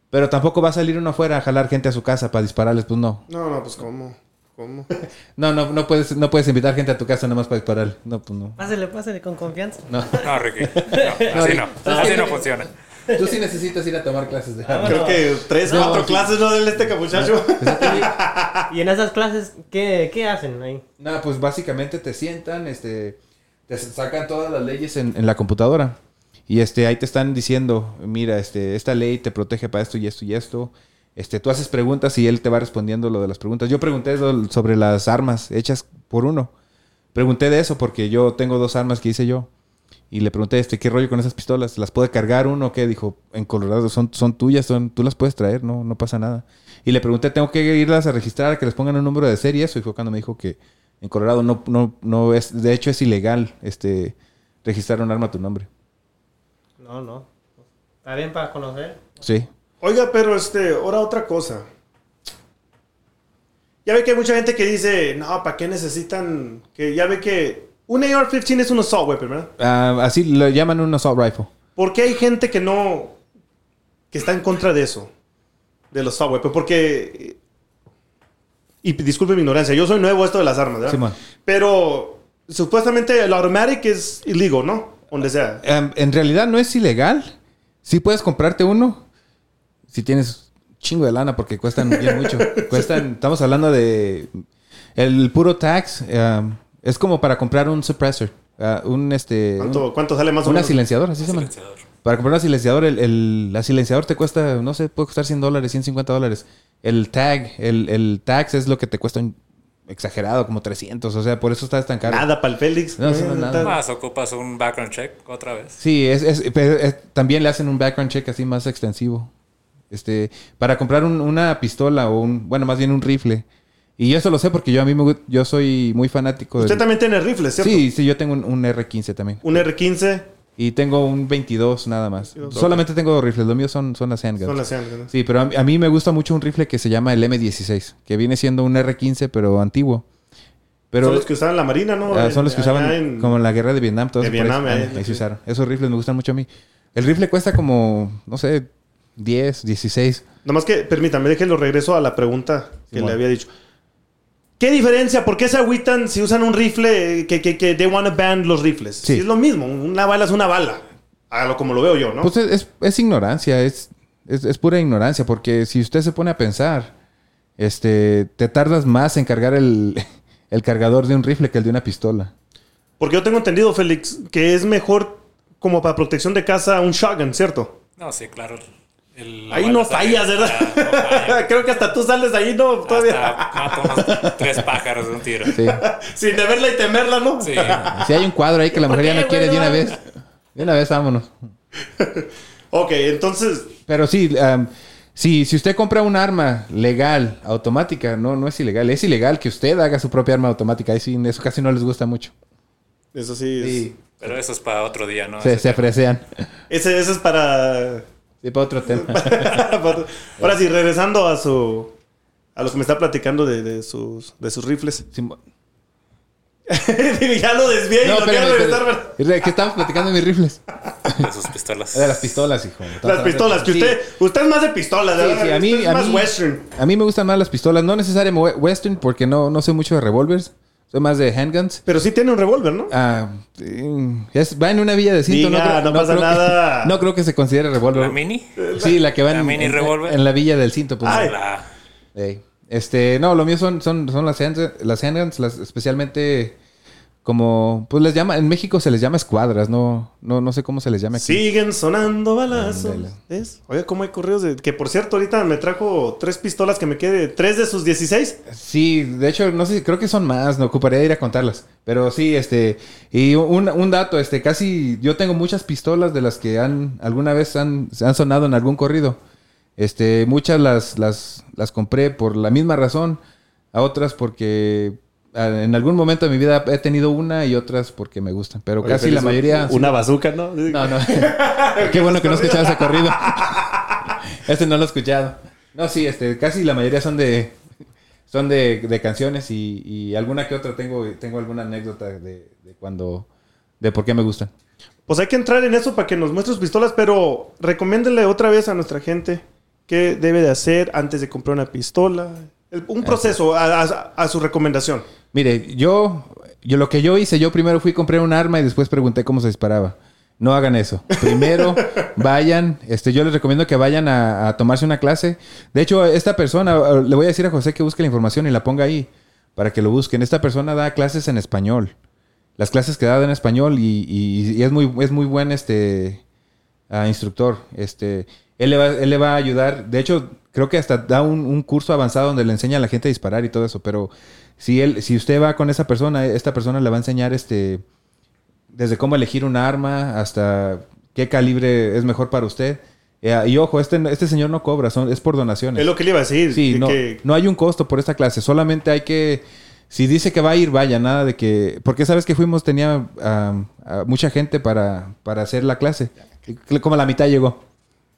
Pero tampoco va a salir uno afuera a jalar gente a su casa para dispararles, pues no.
No, no, pues ¿cómo? ¿Cómo?
No, no, no puedes, no puedes invitar gente a tu casa nomás para disparar. No, pues no.
Pásale, pásale con confianza.
No.
No, Ricky. No, así no. Así no funciona.
Tú sí necesitas ir a tomar clases de
Creo que tres,
No,
cuatro
sí.
clases no del este capuchacho.
Y en esas clases, ¿qué, qué hacen ahí?
Nada, pues básicamente te sientan, este, te sacan todas las leyes en, en la computadora. Y este, ahí te están diciendo, mira, este, esta ley te protege para esto y esto y esto. Este, tú haces preguntas y él te va respondiendo lo de las preguntas. Yo pregunté sobre las armas hechas por uno. Pregunté de eso porque yo tengo dos armas que hice yo. Y le pregunté, este, ¿qué rollo con esas pistolas? ¿Las puede cargar uno o qué? Dijo, en Colorado son, son tuyas, son, tú las puedes traer, no, no pasa nada. Y le pregunté, ¿tengo que irlas a registrar, que les pongan un número de serie eso? Y fue cuando me dijo que en Colorado no, no, no es, de hecho es ilegal, este, registrar un arma a tu nombre.
No, no. Está bien para conocer.
Sí.
Oiga, pero este, ahora otra cosa. Ya ve que hay mucha gente que dice, no, ¿para qué necesitan? Que ya ve que un AR-15 es un assault weapon, ¿verdad?
Ah, así lo llaman un assault rifle.
¿Por qué hay gente que no. que está en contra de eso? De los assault weapons. Porque. Y disculpe mi ignorancia, yo soy nuevo a esto de las armas, ¿verdad?
Simón.
Pero supuestamente el automatic es illegal, ¿no? Donde sea.
Em, en realidad no es ilegal. Sí puedes comprarte uno. Si tienes chingo de lana porque cuestan bien mucho. cuestan, estamos hablando de... El puro tax em, es como para comprar un suppressor. ah, un este...
¿Cuánto,
un-
cuánto sale más o
una
menos?
silenciador, así se llama. Para comprar un silenciador, el, el la silenciador te cuesta, no sé, puede costar 100 dólares, 150 dólares. El tag, el, el tax es lo que te cuesta un exagerado, como 300. O sea, por eso está tan caro.
Nada para el Félix.
No, sí, no, nada.
Más ocupas un background check otra vez.
Sí, es, es- pero es- también le hacen un background check así más extensivo. Este, para comprar un- una pistola o un, bueno, más bien un rifle. Y yo eso lo sé porque yo a mí me, yo soy muy fanático.
Usted
del-
también tiene rifles, ¿cierto?
Sí, sí, yo tengo un, un R15 también.
Un R15
Y tengo un 22 nada más. Solamente tengo dos rifles. Lo mío son, son las handguns.
son las handguns.
Sí, pero a, a mí me gusta mucho un rifle que se llama el M16, que viene siendo un R15 pero antiguo. Pero
son los que usaban la marina, ¿no?
Ah, son los que usaban
en-
como en la guerra de Vietnam. Todos
De
por ahí-
Vietnam,
ah,
ahí,
ahí se usaron. Esos rifles me gustan mucho a mí. El rifle cuesta como, no sé, 10, 16.
Nomás que, permítame, déjenlo regreso a la pregunta que le había dicho. ¿Qué diferencia? ¿Por qué se agüitan si usan un rifle que, que, que they wanna ban los rifles?
Sí.
Es lo mismo. Una bala es una bala. A lo como lo veo yo, ¿no?
Pues es, es- es ignorancia, es, es, es pura ignorancia, porque si usted se pone a pensar, este, te tardas más en cargar el, el cargador de un rifle que el de una pistola.
Porque yo tengo entendido, Félix, que es mejor como para protección de casa un shotgun, ¿cierto?
No, sí, claro. El-
Ahí no fallas, ¿verdad?
Ah, no falla.
Creo que hasta tú sales ahí, ¿no? Todavía.
Hasta mato unos tres pájaros de un tiro.
Sí.
Sin deberla y temerla, ¿no?
Sí.
Si hay un cuadro ahí que la mujer ya no quiere de una vez, de una vez vámonos.
Ok, entonces,
Pero sí, um, si, si usted compra un arma legal, automática, no, no es ilegal. Es ilegal que usted haga su propia arma automática. Ahí sí, eso casi no les gusta mucho.
eso sí. es-
Sí.
Pero eso es para otro día, ¿no?
Se, se fresean.
Ese, ese es para...
Sí, para otro tema.
Ahora sí, regresando a su... A lo que me está platicando de, de sus, de sus rifles.
Sí, mo-
ya lo desvié y lo quiero regresar.
¿Qué estamos platicando de mis rifles?
De sus pistolas.
De las pistolas, hijo.
Las pistolas, que
Sí.
usted... Usted es más de pistolas,
Sí,
¿verdad?
sí, a mí,
Usted es
a
más
mí-
western.
A mí me gustan más las pistolas, no necesariamente western, porque no, no sé mucho de revólveres. Soy más de handguns.
Pero sí tiene un revólver, ¿no?
Ah, es- va en una villa de cinto.
Diga, no pasa
creo que-
nada.
no creo que se considere revólver.
¿La mini?
Sí, la que va
¿La
en,
mini
en-
revólver?
en la villa del cinto. Pues,
Ay.
La-
Ey. Este, no, lo mío son, son, son las, hand- las handguns, las, especialmente como, pues les llama, en México se les llama escuadras, no, no, no sé cómo se les llama aquí.
Siguen sonando balazos. ¿Ves? Oiga, ¿cómo hay correos de...? Que por cierto, ahorita me trajo tres pistolas que me quede... ¿Tres de sus 16?
Sí, de hecho, no sé, creo que son más, no ocuparía ir a contarlas. Pero sí, este, y un, un dato, este, casi, yo tengo muchas pistolas de las que han, alguna vez han, se han sonado en algún corrido. Este, muchas las, las, las compré por la misma razón, a otras porque en algún momento de mi vida he tenido una y otras porque me gustan. Pero
Oye,
casi la mayoría...
Una bazooka, ¿no?
No, no. Qué bueno que no escuchaba ese corrido. Este no lo he escuchado. No, sí, este, casi la mayoría son de son de, de canciones y, y alguna que otra tengo tengo alguna anécdota de, de cuando de por qué me gustan.
Pues hay que entrar en eso para que nos muestre sus pistolas, pero recomiéndele otra vez a nuestra gente qué debe de hacer antes de comprar una pistola. El- un proceso a, a- a su recomendación.
Mire, yo yo lo que yo hice, yo primero fui a comprar un arma y después pregunté cómo se disparaba. No hagan eso. Primero vayan, este, yo les recomiendo que vayan a, a tomarse una clase. De hecho, esta persona, eh, le voy a decir a José que busque la información y la ponga ahí para que lo busquen. Esta persona da clases en español. Las clases que da en español y, y- y es muy, es muy buen este ah, instructor. Este, él le, va, él le va a ayudar. De hecho, creo que hasta da un, un curso avanzado donde le enseña a la gente a disparar y todo eso. Pero si él, si usted va con esa persona, esta persona le va a enseñar este desde cómo elegir un arma hasta qué calibre es mejor para usted. Eh, y ojo, este, este señor no cobra, son, es por donaciones.
Es lo que le iba a decir.
Sí, no,
que-
no hay un costo por esta clase, solamente hay que, si dice que va a ir, vaya, nada de que, porque sabes que fuimos, tenía a mucha gente para, para hacer la clase, como la mitad llegó.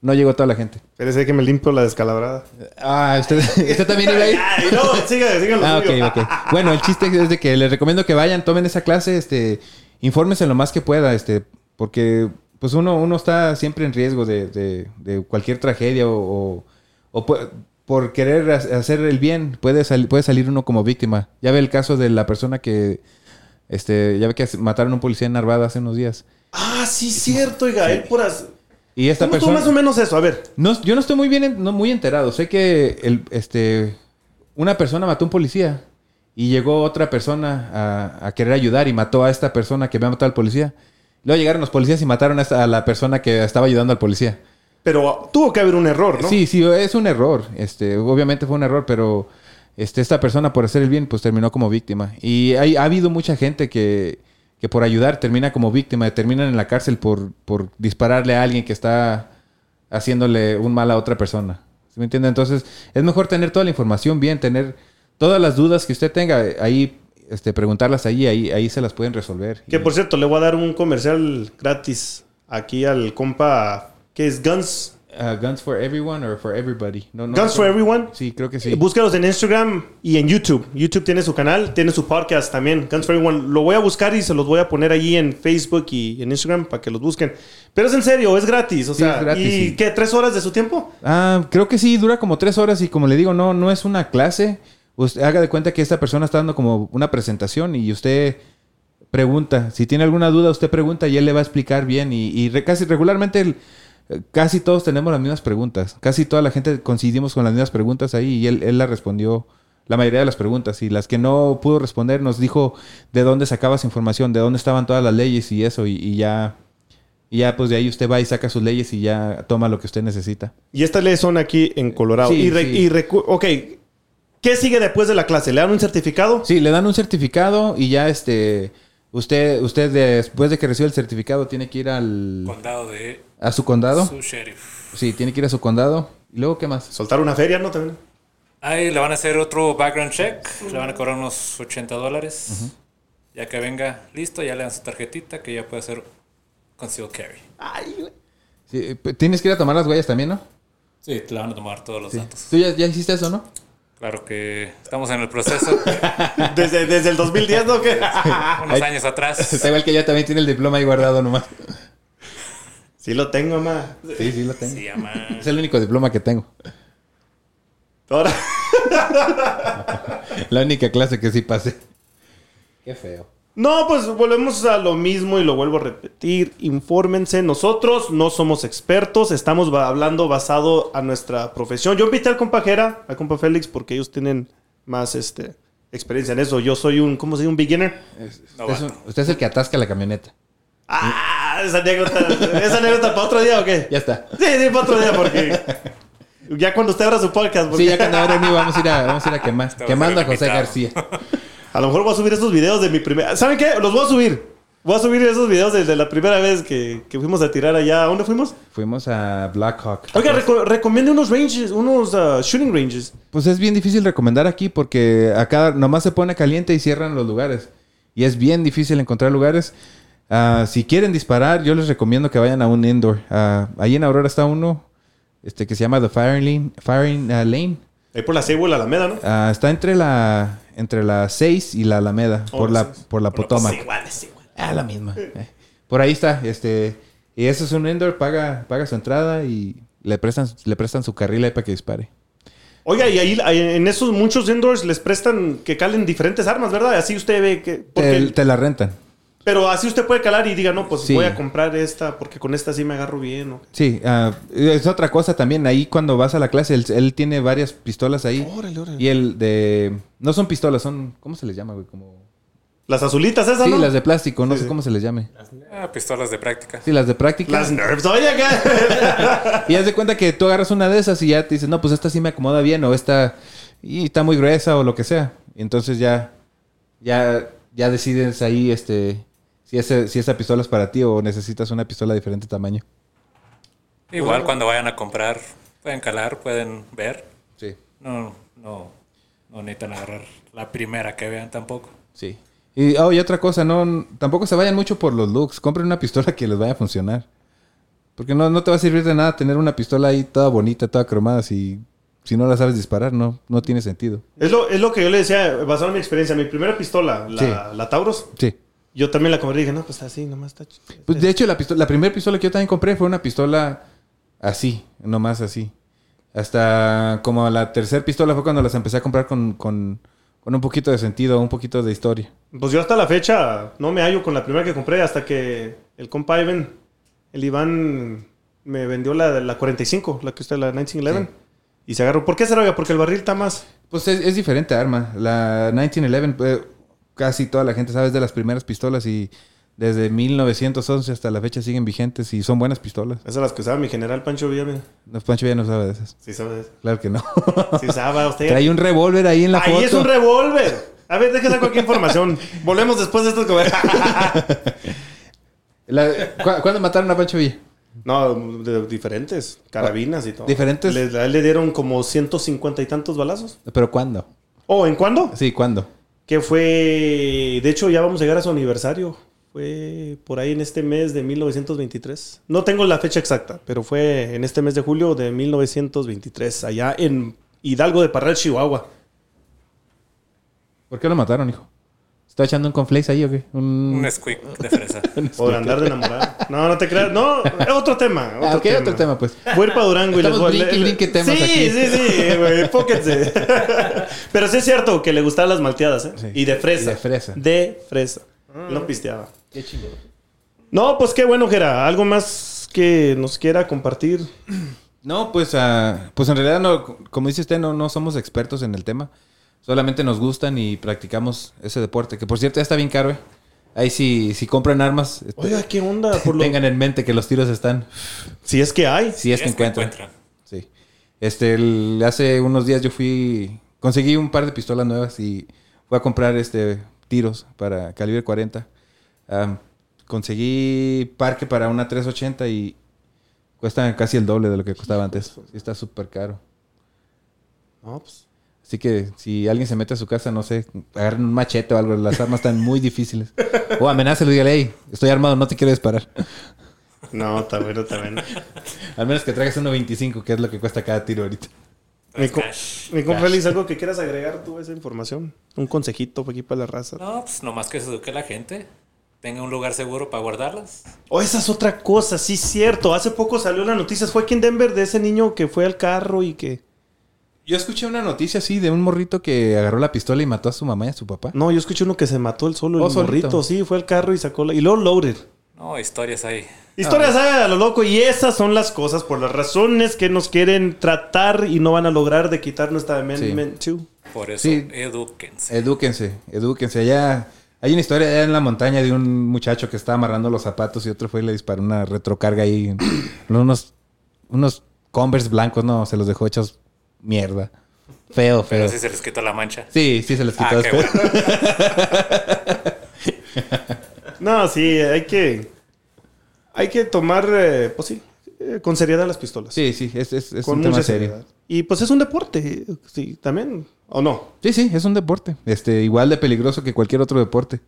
No llegó toda la gente.
Espérese que me limpio la descalabrada.
Ah, ¿usted, ¿usted también iba ahí?
No, siga lo
Ah, ok, ok. Bueno, el chiste es de que les recomiendo que vayan, tomen esa clase, este, infórmense lo más que pueda, este, porque pues uno, uno está siempre en riesgo de, de- de cualquier tragedia o, o- o por querer ha- hacer el bien, puede, sal- puede salir uno como víctima. Ya ve el caso de la persona que, este, ya ve que mataron a un policía en Narvada hace unos días.
Ah, sí, cierto, oiga, él por as-
Y esta
¿Cómo
persona...
más o menos eso? A ver.
No, yo no estoy muy bien, en- no, muy enterado. Sé que el, este, una persona mató a un policía y llegó otra persona a, a querer ayudar y mató a esta persona que había matado al policía. Luego llegaron los policías y mataron a, esta- a la persona que estaba ayudando al policía.
Pero tuvo que haber un error, ¿no?
Sí, sí, es un error. Este, obviamente fue un error, pero este, esta persona por hacer el bien, pues terminó como víctima. Y hay, ha habido mucha gente que, que por ayudar termina como víctima, terminan en la cárcel por, por dispararle a alguien que está haciéndole un mal a otra persona. ¿Sí me entiende? Entonces, es mejor tener toda la información bien, tener todas las dudas que usted tenga ahí, este, preguntarlas ahí, ahí, ahí se las pueden resolver.
Que por cierto, le voy a dar un comercial gratis aquí al compa que es Guns.
Uh, guns for everyone or for everybody. No, no,
Guns for Everyone.
Sí, creo que sí.
Búscalos en Instagram y en YouTube. YouTube tiene su canal, tiene su podcast también, Guns for Everyone. Lo voy a buscar y se los voy a poner allí en Facebook y en Instagram para que los busquen. Pero es en serio, es gratis. O
Sí,
sea,
es gratis,
¿y
sí.
qué? ¿Tres horas de su tiempo?
Ah, creo que sí, dura como tres horas y como le digo, no, no es una clase. Usted haga de cuenta que esta persona está dando como una presentación y usted pregunta. Si tiene alguna duda, usted pregunta y él le va a explicar bien. Y, y casi regularmente el- eh, casi todos tenemos las mismas preguntas. Casi toda la gente coincidimos con las mismas preguntas ahí y él, él la respondió la mayoría de las preguntas. Y las que no pudo responder nos dijo de dónde sacaba esa información, de dónde estaban todas las leyes y eso. Y, y ya, y ya pues de ahí usted va y saca sus leyes y ya toma lo que usted necesita.
Y estas leyes son aquí en Colorado.
Sí,
y re-
sí.
y recu- ok, ¿qué sigue después de la clase? ¿Le dan un certificado?
Sí, le dan un certificado y ya este usted usted después de que reciba el certificado tiene que ir al
Condado de
a su condado.
su sheriff.
Sí, tiene que ir a su condado. Y luego qué más?
Soltar una feria, ¿no? También.
Ahí le van a hacer otro background check. Le van a cobrar unos 80 dólares. Ya que venga listo, ya le dan su tarjetita que ya puede hacer concealed carry.
Sí, p- tienes que ir a tomar las huellas también, ¿no?
Sí, te le van a tomar todos los datos.
Tú ya, ya hiciste eso, ¿no?
Claro que estamos en el proceso.
Desde, desde el 2010, ¿no?
Unos años atrás.
Está igual que yo también tiene el diploma ahí guardado nomás.
Sí lo tengo, ma.
Sí, sí lo tengo.
Se llama.
Es el único diploma que tengo.
Ahora.
La única clase que sí pasé. Qué feo.
No, pues volvemos a lo mismo y lo vuelvo a repetir. Infórmense. Nosotros no somos expertos. Estamos hablando basado a nuestra profesión. Yo invité al compa Jera, al compa Félix, porque ellos tienen más este, experiencia en eso. Yo soy un, ¿cómo se dice? Un beginner.
Usted es, un- usted es el que atasca la camioneta.
Ah, esa anécdota. ¿Esa anécdota para otro día o qué?
Ya está.
Sí, sí, para otro día, porque. Ya cuando usted abra su podcast. porque-
Sí, ya cuando ahora ni vamos a ir a, vamos a, ir a quemar. Quemando a José. García.
A lo mejor voy a subir esos videos de mi primera. ¿Saben qué? Los voy a subir. Voy a subir esos videos desde la primera vez que, que fuimos a tirar allá. ¿A dónde fuimos?
Fuimos a Blackhawk.
Oiga, reco- recomiende unos ranges, unos uh, shooting ranges.
Pues es bien difícil recomendar aquí porque acá nomás se pone caliente y cierran los lugares. Y es bien difícil encontrar lugares. Ah, si quieren disparar, yo les recomiendo que vayan a un indoor. Ah, ahí en Aurora está uno este, que se llama The Firing Lane. Firing, ah, Lane.
Ahí por la Cebo y la Alameda, ¿no?
Está entre la entre la 6 y la Alameda.
Oh,
por,
la
por la Potomac.
Es igual, es igual.
Ah, la misma. Eh, Por ahí está. Este, y eso es un indoor. Paga, paga su entrada y le prestan, le prestan su carril ahí para que dispare.
Oiga, y ahí ahí en esos muchos indoors les prestan que calen diferentes armas, ¿verdad? Así usted ve que. porque-
Te, te la rentan.
Pero así usted puede calar y diga, no, pues
Sí.
voy a comprar esta porque con esta sí me agarro bien. ¿no?
Sí, ah, es otra cosa también. Ahí cuando vas a la clase, él, él tiene varias pistolas ahí.
Órale, órale.
Y el de... No son pistolas, son... ¿Cómo se les llama, güey? Como...
Las azulitas esas,
Sí,
¿no?
las de plástico, no
Sí,
sé
sí.
cómo se les llame.
Ah, pistolas de práctica.
Sí, las de práctica.
Las nerfs. Oye, acá.
Y haz de cuenta que tú agarras una de esas y ya te dices, no, pues esta sí me acomoda bien o esta... Y está muy gruesa o lo que sea. Y entonces ya... Ya, ya decides ahí, este... Si, ese, si esa pistola es para ti o necesitas una pistola de diferente tamaño.
Igual cuando vayan a comprar, pueden calar, pueden ver.
Sí.
No, no, no necesitan agarrar la primera que vean tampoco.
Sí. Y, oh, y otra cosa, no, tampoco se vayan mucho por los looks. Compren una pistola que les vaya a funcionar. Porque no, no te va a servir de nada tener una pistola ahí toda bonita, toda cromada, si, si no la sabes disparar, no, no tiene sentido.
Es lo, es lo que yo le decía, basado en mi experiencia. Mi primera pistola, la,
Sí.
la Taurus,
Sí.
Yo también la compré y dije, no, pues así, nomás está
Pues de hecho, la, pistola, la primera pistola que yo también compré fue una pistola así, nomás así. Hasta como la tercera pistola fue cuando las empecé a comprar con, con, con un poquito de sentido, un poquito de historia.
Pues yo hasta la fecha no me hallo con la primera que compré hasta que el compa Ivan, el Iván, me vendió la, la 45, la que usted, la 1911. Y se agarró. ¿Por qué se oiga? Porque el barril está más.
Pues es, es diferente arma. La 1911, eh, casi toda la gente sabe, es de las primeras pistolas y desde 1911 hasta la fecha siguen vigentes y son buenas pistolas.
Esas son las que usaba mi general Pancho Villa. mira.
No, Pancho ya no sabe de esas.
Sí, sabe de eso.
Claro que no.
Sí, usaba usted.
Trae un revólver ahí en la
Ahí
foto.
es un revólver. A ver, déjese cualquier información. Volvemos después de esto
¿cu- ¿Cuándo mataron a Pancho Villa?
No, de diferentes. Carabinas y todo.
¿Diferentes?
Le, a él le dieron como 150 y tantos balazos.
¿Pero cuándo?
¿Oh, en cuándo?
Sí, ¿cuándo?
Que fue. De hecho, ya vamos a llegar a su aniversario. Fue por ahí en este mes de 1923. No tengo la fecha exacta, pero fue en este mes de julio de 1923, allá en Hidalgo de Parral, Chihuahua.
¿Por qué lo mataron, hijo? ¿Está echando un conflace ahí o qué? Un...
Un squeak de fresa.
Por andar de enamorado. No, no te creas. No, es otro tema. Otro
Ah, ok, otro tema, pues.
Voy a ir para Durango y les
Estamos
voy a
brinque y brinque temas
sí,
aquí.
Sí, sí, güey, enfóquense. Pero sí es cierto que le gustaban las malteadas, ¿eh?
Sí.
Y de fresa.
Y de fresa.
De fresa. No pisteaba.
Qué chingón.
No, pues qué bueno, Jera. ¿Algo más que nos quiera compartir?
No, pues, ah, pues en realidad, no, como dice usted, no, no somos expertos en el tema. Solamente nos gustan y practicamos ese deporte. Que por cierto ya está bien caro, ¿eh? Ahí si, si compran armas, este,
Oiga, ¿qué onda? Por lo...
tengan en mente que los tiros están...
Si es que hay.
Si es
Si
que
es que
encuentran.
encuentran.
Sí. Este, el- hace unos días yo fui... Conseguí un par de pistolas nuevas y fui a comprar este tiros para calibre 40. Am, conseguí parque para una 380 y cuesta casi el doble de lo que costaba antes. Sí, está súper caro.
No, pues.
Así que si alguien se mete a su casa, no sé, agarren un machete o algo. Las armas están muy difíciles. O amenácelo y dígale, hey, estoy armado, no te quiero disparar.
No, está bueno.
Al menos que traigas 1.25, que es lo que cuesta cada tiro ahorita.
Mi, co-
Cash.
mi ¿algo que quieras agregar tú a esa información? Un consejito aquí para la raza.
No, pues nomás que se eduque la gente. Tenga un lugar seguro para guardarlas.
Oh, esa es otra cosa, sí, cierto. Hace poco salió la noticia, fue aquí en Denver de ese niño que fue al carro y que.
Yo escuché una noticia así de un morrito que agarró la pistola y mató a su mamá y a su papá.
No, yo escuché uno que se mató el solo, el
Oh, solito.
morrito. Sí, fue al carro y sacó la. Y luego loaded.
No, historias hay.
Historias hay a lo loco y esas son las cosas por las razones que nos quieren tratar y no van a lograr de quitar nuestra Amendment 2.
Por eso,
Sí.
edúquense.
Edúquense, edúquense. Allá hay una historia allá en la montaña de un muchacho que estaba amarrando los zapatos y otro fue y le disparó una retrocarga ahí. unos, unos Converse blancos, no, se los dejó hechos mierda. Feo, feo.
Pero si se les quitó la mancha.
Sí, sí se les quitó
Ah, qué
después.
No, sí, hay que. Hay que tomar, eh, pues sí, eh, con seriedad las pistolas.
Sí, sí, es, es, es
con
un tema
mucha
serio.
seriedad. Y pues es un deporte, sí, también. ¿O no?
Sí, sí, es un deporte. Este, igual de peligroso que cualquier otro deporte.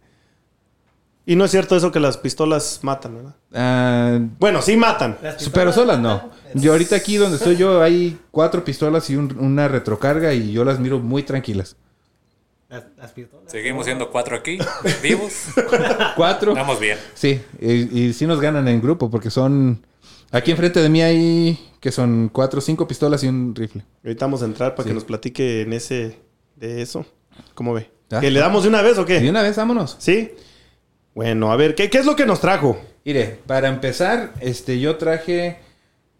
Y no es cierto eso que las pistolas matan, ¿verdad?
Ah,
Bueno, sí matan.
pero solas no. Yo ahorita aquí donde estoy yo hay cuatro pistolas y un- una retrocarga y yo las miro muy tranquilas.
Las, las pistolas.
Seguimos siendo cuatro aquí, vivos.
Cuatro.
Vamos bien.
Sí, y, y sí nos ganan en grupo porque son... Aquí enfrente de mí hay que son cuatro o cinco pistolas y un rifle.
Ahorita vamos a entrar para
Sí.
que nos platique en ese de eso. ¿Cómo ve?
Ah.
¿Que le damos de una vez o qué?
de una vez, vámonos.
¿Sí? Bueno, a ver, ¿qué, qué es lo que nos trajo?
Mire, para empezar, este, yo traje...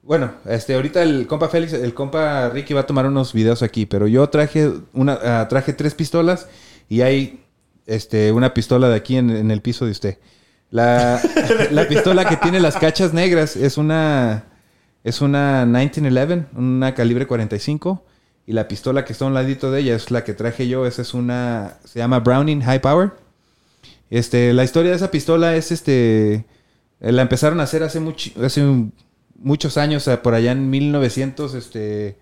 Bueno, este, ahorita el compa Félix, el compa Ricky va a tomar unos videos aquí, pero yo traje una, ah, traje tres pistolas y hay, este, una pistola de aquí en, en el piso de usted. La, la pistola que tiene las cachas negras es una, es una 1911, una calibre 45. Y la pistola que está a un ladito de ella es la que traje yo. Esa es una, se llama Browning High Power. Este, la historia de esa pistola es este. eh, La empezaron a hacer hace, much- hace un- muchos años, por allá en 1900, este.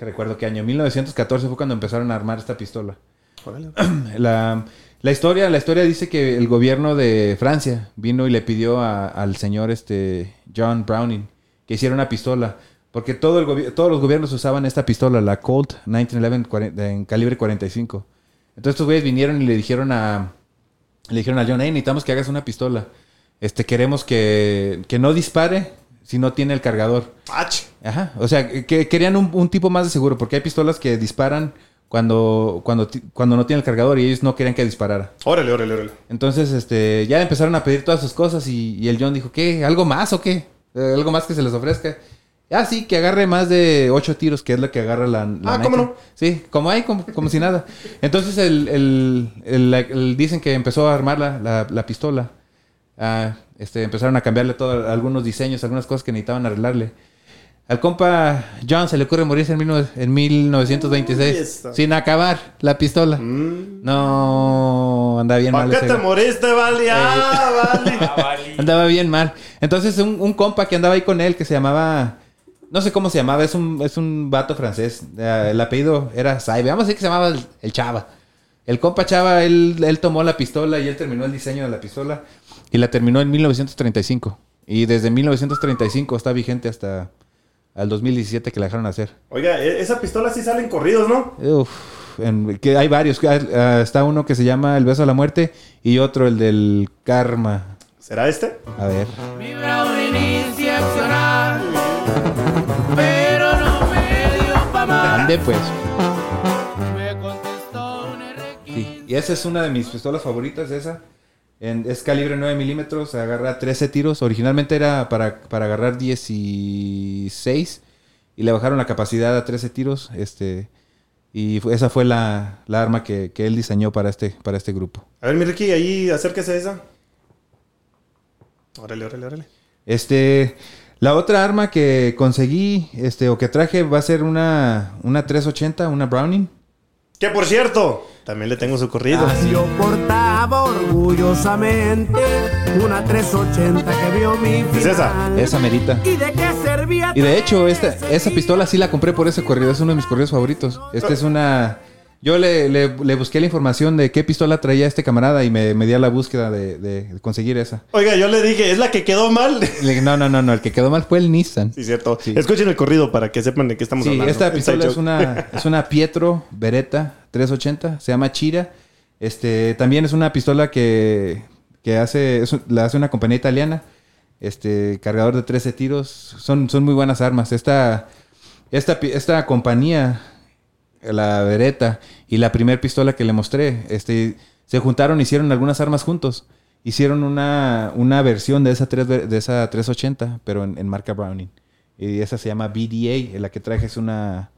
recuerdo qué año, 1914 fue cuando empezaron a armar esta pistola. La, la historia, la historia dice que el gobierno de Francia vino y le pidió a- al señor este John Browning que hiciera una pistola. Porque todo el todos los gobiernos usaban esta pistola, la Colt 1911 cuaren- en calibre 45. Entonces estos güeyes vinieron y le dijeron a le dijeron a John, hey, necesitamos que hagas una pistola. Este, queremos que, que no dispare si no tiene el cargador. Ajá. O sea, que querían un, un tipo más de seguro, porque hay pistolas que disparan cuando, cuando, cuando no tiene el cargador y ellos no querían que disparara.
Órale, órale, órale.
Entonces, este, ya empezaron a pedir todas sus cosas y, y el John dijo, ¿qué? ¿Algo más o qué? Eh, ¿Algo más que se les ofrezca? Ah, sí, que agarre más de ocho tiros, que es lo que agarra la... la
Ah, ¿cómo
19.
no?
Sí, como hay, como, como si nada. Entonces, el, el- el- el- dicen que empezó a armar la, la- la pistola. Ah, este, empezaron a cambiarle todo, algunos diseños, algunas cosas que necesitaban arreglarle. Al compa John se le ocurre morirse en, mil en 1926
Uy, esta.
sin acabar la pistola. No, andaba bien
¿Para
mal.
qué
ese
te moriste, vale? Ah, vale.
Andaba bien mal. Entonces, un, un compa que andaba ahí con él que se llamaba. No sé cómo se llamaba, es un, es un vato francés. Eh, el apellido era Saibe. Vamos a decir que se llamaba el, el Chava. El compa Chava, él, él tomó la pistola y él terminó el diseño de la pistola. Y la terminó en 1935. Y desde 1935 está vigente hasta al 2017 que la dejaron hacer.
Oiga, e- esa pistola sí sale en corridos, ¿no?
Uf, en- que hay varios. Ah, está uno que se llama El beso a la muerte y otro el del karma.
¿Será este?
A ver.
Vibra
Ande pues.
Me contestó un R15.
Sí, y esa es una de mis pistolas favoritas, esa. En- es calibre 9 milímetros, agarra 13 tiros. Originalmente era para, para agarrar 16 y le bajaron la capacidad a 13 tiros. Este, y esa fue la, la arma que, que él diseñó para este, para este grupo.
A ver, mi Ricky, ahí acérquese a esa. Órale, órale, órale.
Este, la otra arma que conseguí, este, o que traje va a ser una, una 380, una Browning.
Que por cierto, también le tengo su corrido.
Así yo portaba orgullosamente una 380 que vio mi final.
¿Es esa?
Esa merita.
¿Y de qué servía?
Y de hecho, esta, esa pistola sí la compré por ese corrido. Es uno de mis corridos favoritos. Esta es una... Yo le, le- le busqué la información de qué pistola traía este camarada y me, me di a la búsqueda de, de conseguir esa.
Oiga, yo le dije, ¿es la que quedó mal?
Le no, no, no, no. El que quedó mal fue el Nissan.
Sí, cierto. Escuchen el corrido para que sepan de qué estamos
Sí,
hablando.
esta pistola es una, es una Pietro Beretta 380. Se llama Chira. Este, también es una pistola que, que hace, es la hace una compañía italiana. Este, cargador de 13 tiros. Son, son muy buenas armas. Esta, esta, esta compañía, la Beretta, y la primer pistola que le mostré, este, se juntaron, hicieron algunas armas juntos. Hicieron una, una versión de esa, 3, de esa 380, pero en, marca Browning. Y esa se llama BDA. La que traje es una,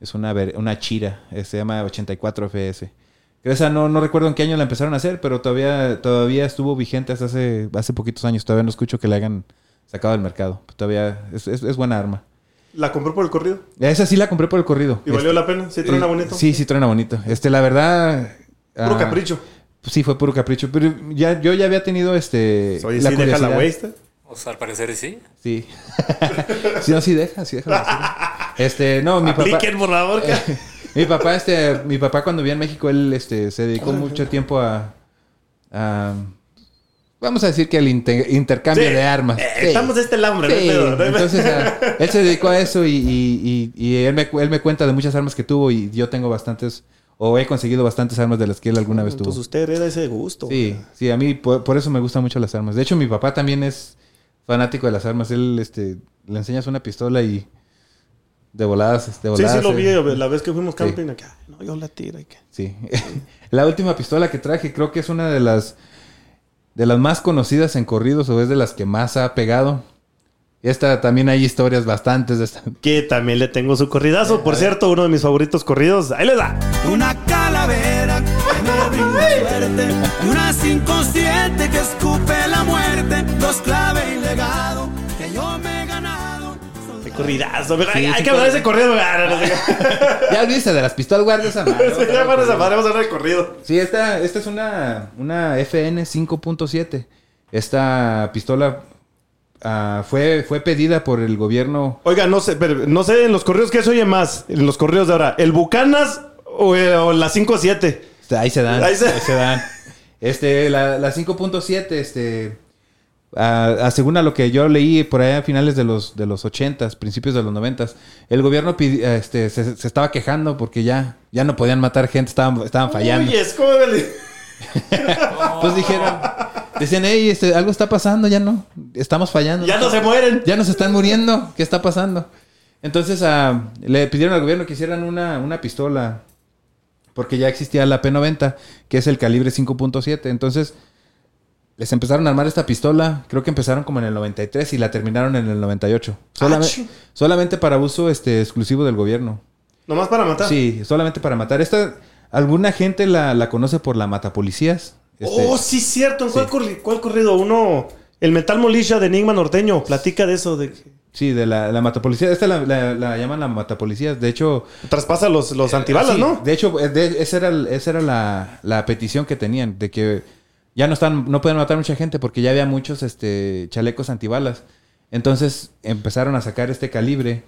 es una, una Chira. eh, Se llama 84 FS. Esa no, no recuerdo en qué año la empezaron a hacer, pero todavía, todavía estuvo vigente hasta hace, hace poquitos años. Todavía no escucho que la hayan sacado del mercado. Todavía es, es- es buena arma.
¿La compró por el corrido?
Esa sí la compré por el corrido.
¿Y valió
Este,
la pena? ¿Sí truena
eh,
bonito?
Sí, sí truena bonito. Este, la verdad...
Puro
ah,
capricho.
Sí, fue puro capricho. Pero ya, yo ya había tenido este...
Oye, sí, deja la waste.
O sea, al parecer sí.
Sí. sí, no, sí deja, sí deja. la. Este, no, mi papá...
Favor. que-
mi papá, este, mi papá cuando vivía en México, él, este, se dedicó mucho tiempo a, a- vamos a decir que inte- intercambio
Sí,
de armas.
eh,
Sí.
Estamos de este hambre,
Sí,
no
entonces ah, él se dedicó a eso y, y- y- y él, me, él me cuenta de muchas armas que tuvo y yo tengo bastantes, o he conseguido bastantes armas de las que él alguna vez tuvo.
Entonces usted hereda ese gusto.
Sí, sí, a mí por, por eso me gustan mucho las armas. De hecho, mi papá también es fanático de las armas. Él, este, le enseñas una pistola y de voladas, de
Sí,
voladas.
sí, lo
eh,
vi la vez que fuimos
Sí.
camping. acá. No, yo la tiro. y que-
Sí. la última pistola que traje creo que es una de las de las más conocidas en corridos o es de las que más ha pegado. Esta también hay historias bastantes de esta.
Que también le tengo su corridazo. Por cierto, uno de mis favoritos corridos. Ahí les da.
Una calavera que me brinda suerte y una 5-7 que escupe la muerte. Dos clave y legado
corridazo.
Sí,
hay
sí,
que hablar de ese
corrido. Ya olvídate de las pistolas, guarda esa madre.
Sí, ya van a zampar, vamos a hablar de corrido.
Sí, esta, esta es una, una FN 5.7. Esta pistola ah, fue, fue pedida por el gobierno.
Oiga, no sé, pero no sé en los corridos qué se oye más. En los corridos de ahora. ¿El Bucanas o, el- o la 5-7?
Ahí se dan.
Ahí
Ahí
se-
se, dan. Este, la, la 5.7, este. A- a- según a lo que yo leí por ahí a finales de los, de los 80s, principios de los 90s, el gobierno pidi- este, se, se estaba quejando porque ya, ya no podían matar gente, estaban, estaban fallando.
Uy, es como el-
Pues dijeron, decían, hey, este, algo está pasando, ya no, estamos fallando.
Ya no se mueren.
Ya nos están muriendo, ¿qué está pasando? Entonces ah, le pidieron al gobierno que hicieran una, una pistola, porque ya existía la P90, que es el calibre 5.7. Entonces les empezaron a armar esta pistola, creo que empezaron como en el 93 y la terminaron en el 98. Solame-
chi.
solamente para uso este, exclusivo del gobierno.
Nomás para matar.
Sí, solamente para matar. Esta, alguna gente la, la conoce por la matapolicías. Este,
Oh, sí, cierto. ¿En cuál, corri- cuál corrido? Uno. El Metal Molisha de Enigma Norteño. Platica de eso. De...
Sí, de la, la matapolicía. Esta la, la- la llaman la matapolicía. De hecho...
Traspasa los, los antibalas,
sí,
¿no?
De hecho, eh, de- esa era, el- esa era la, la petición que tenían. De que ya no están, no pueden matar mucha gente porque ya había muchos este, chalecos antibalas. Entonces empezaron a sacar este calibre.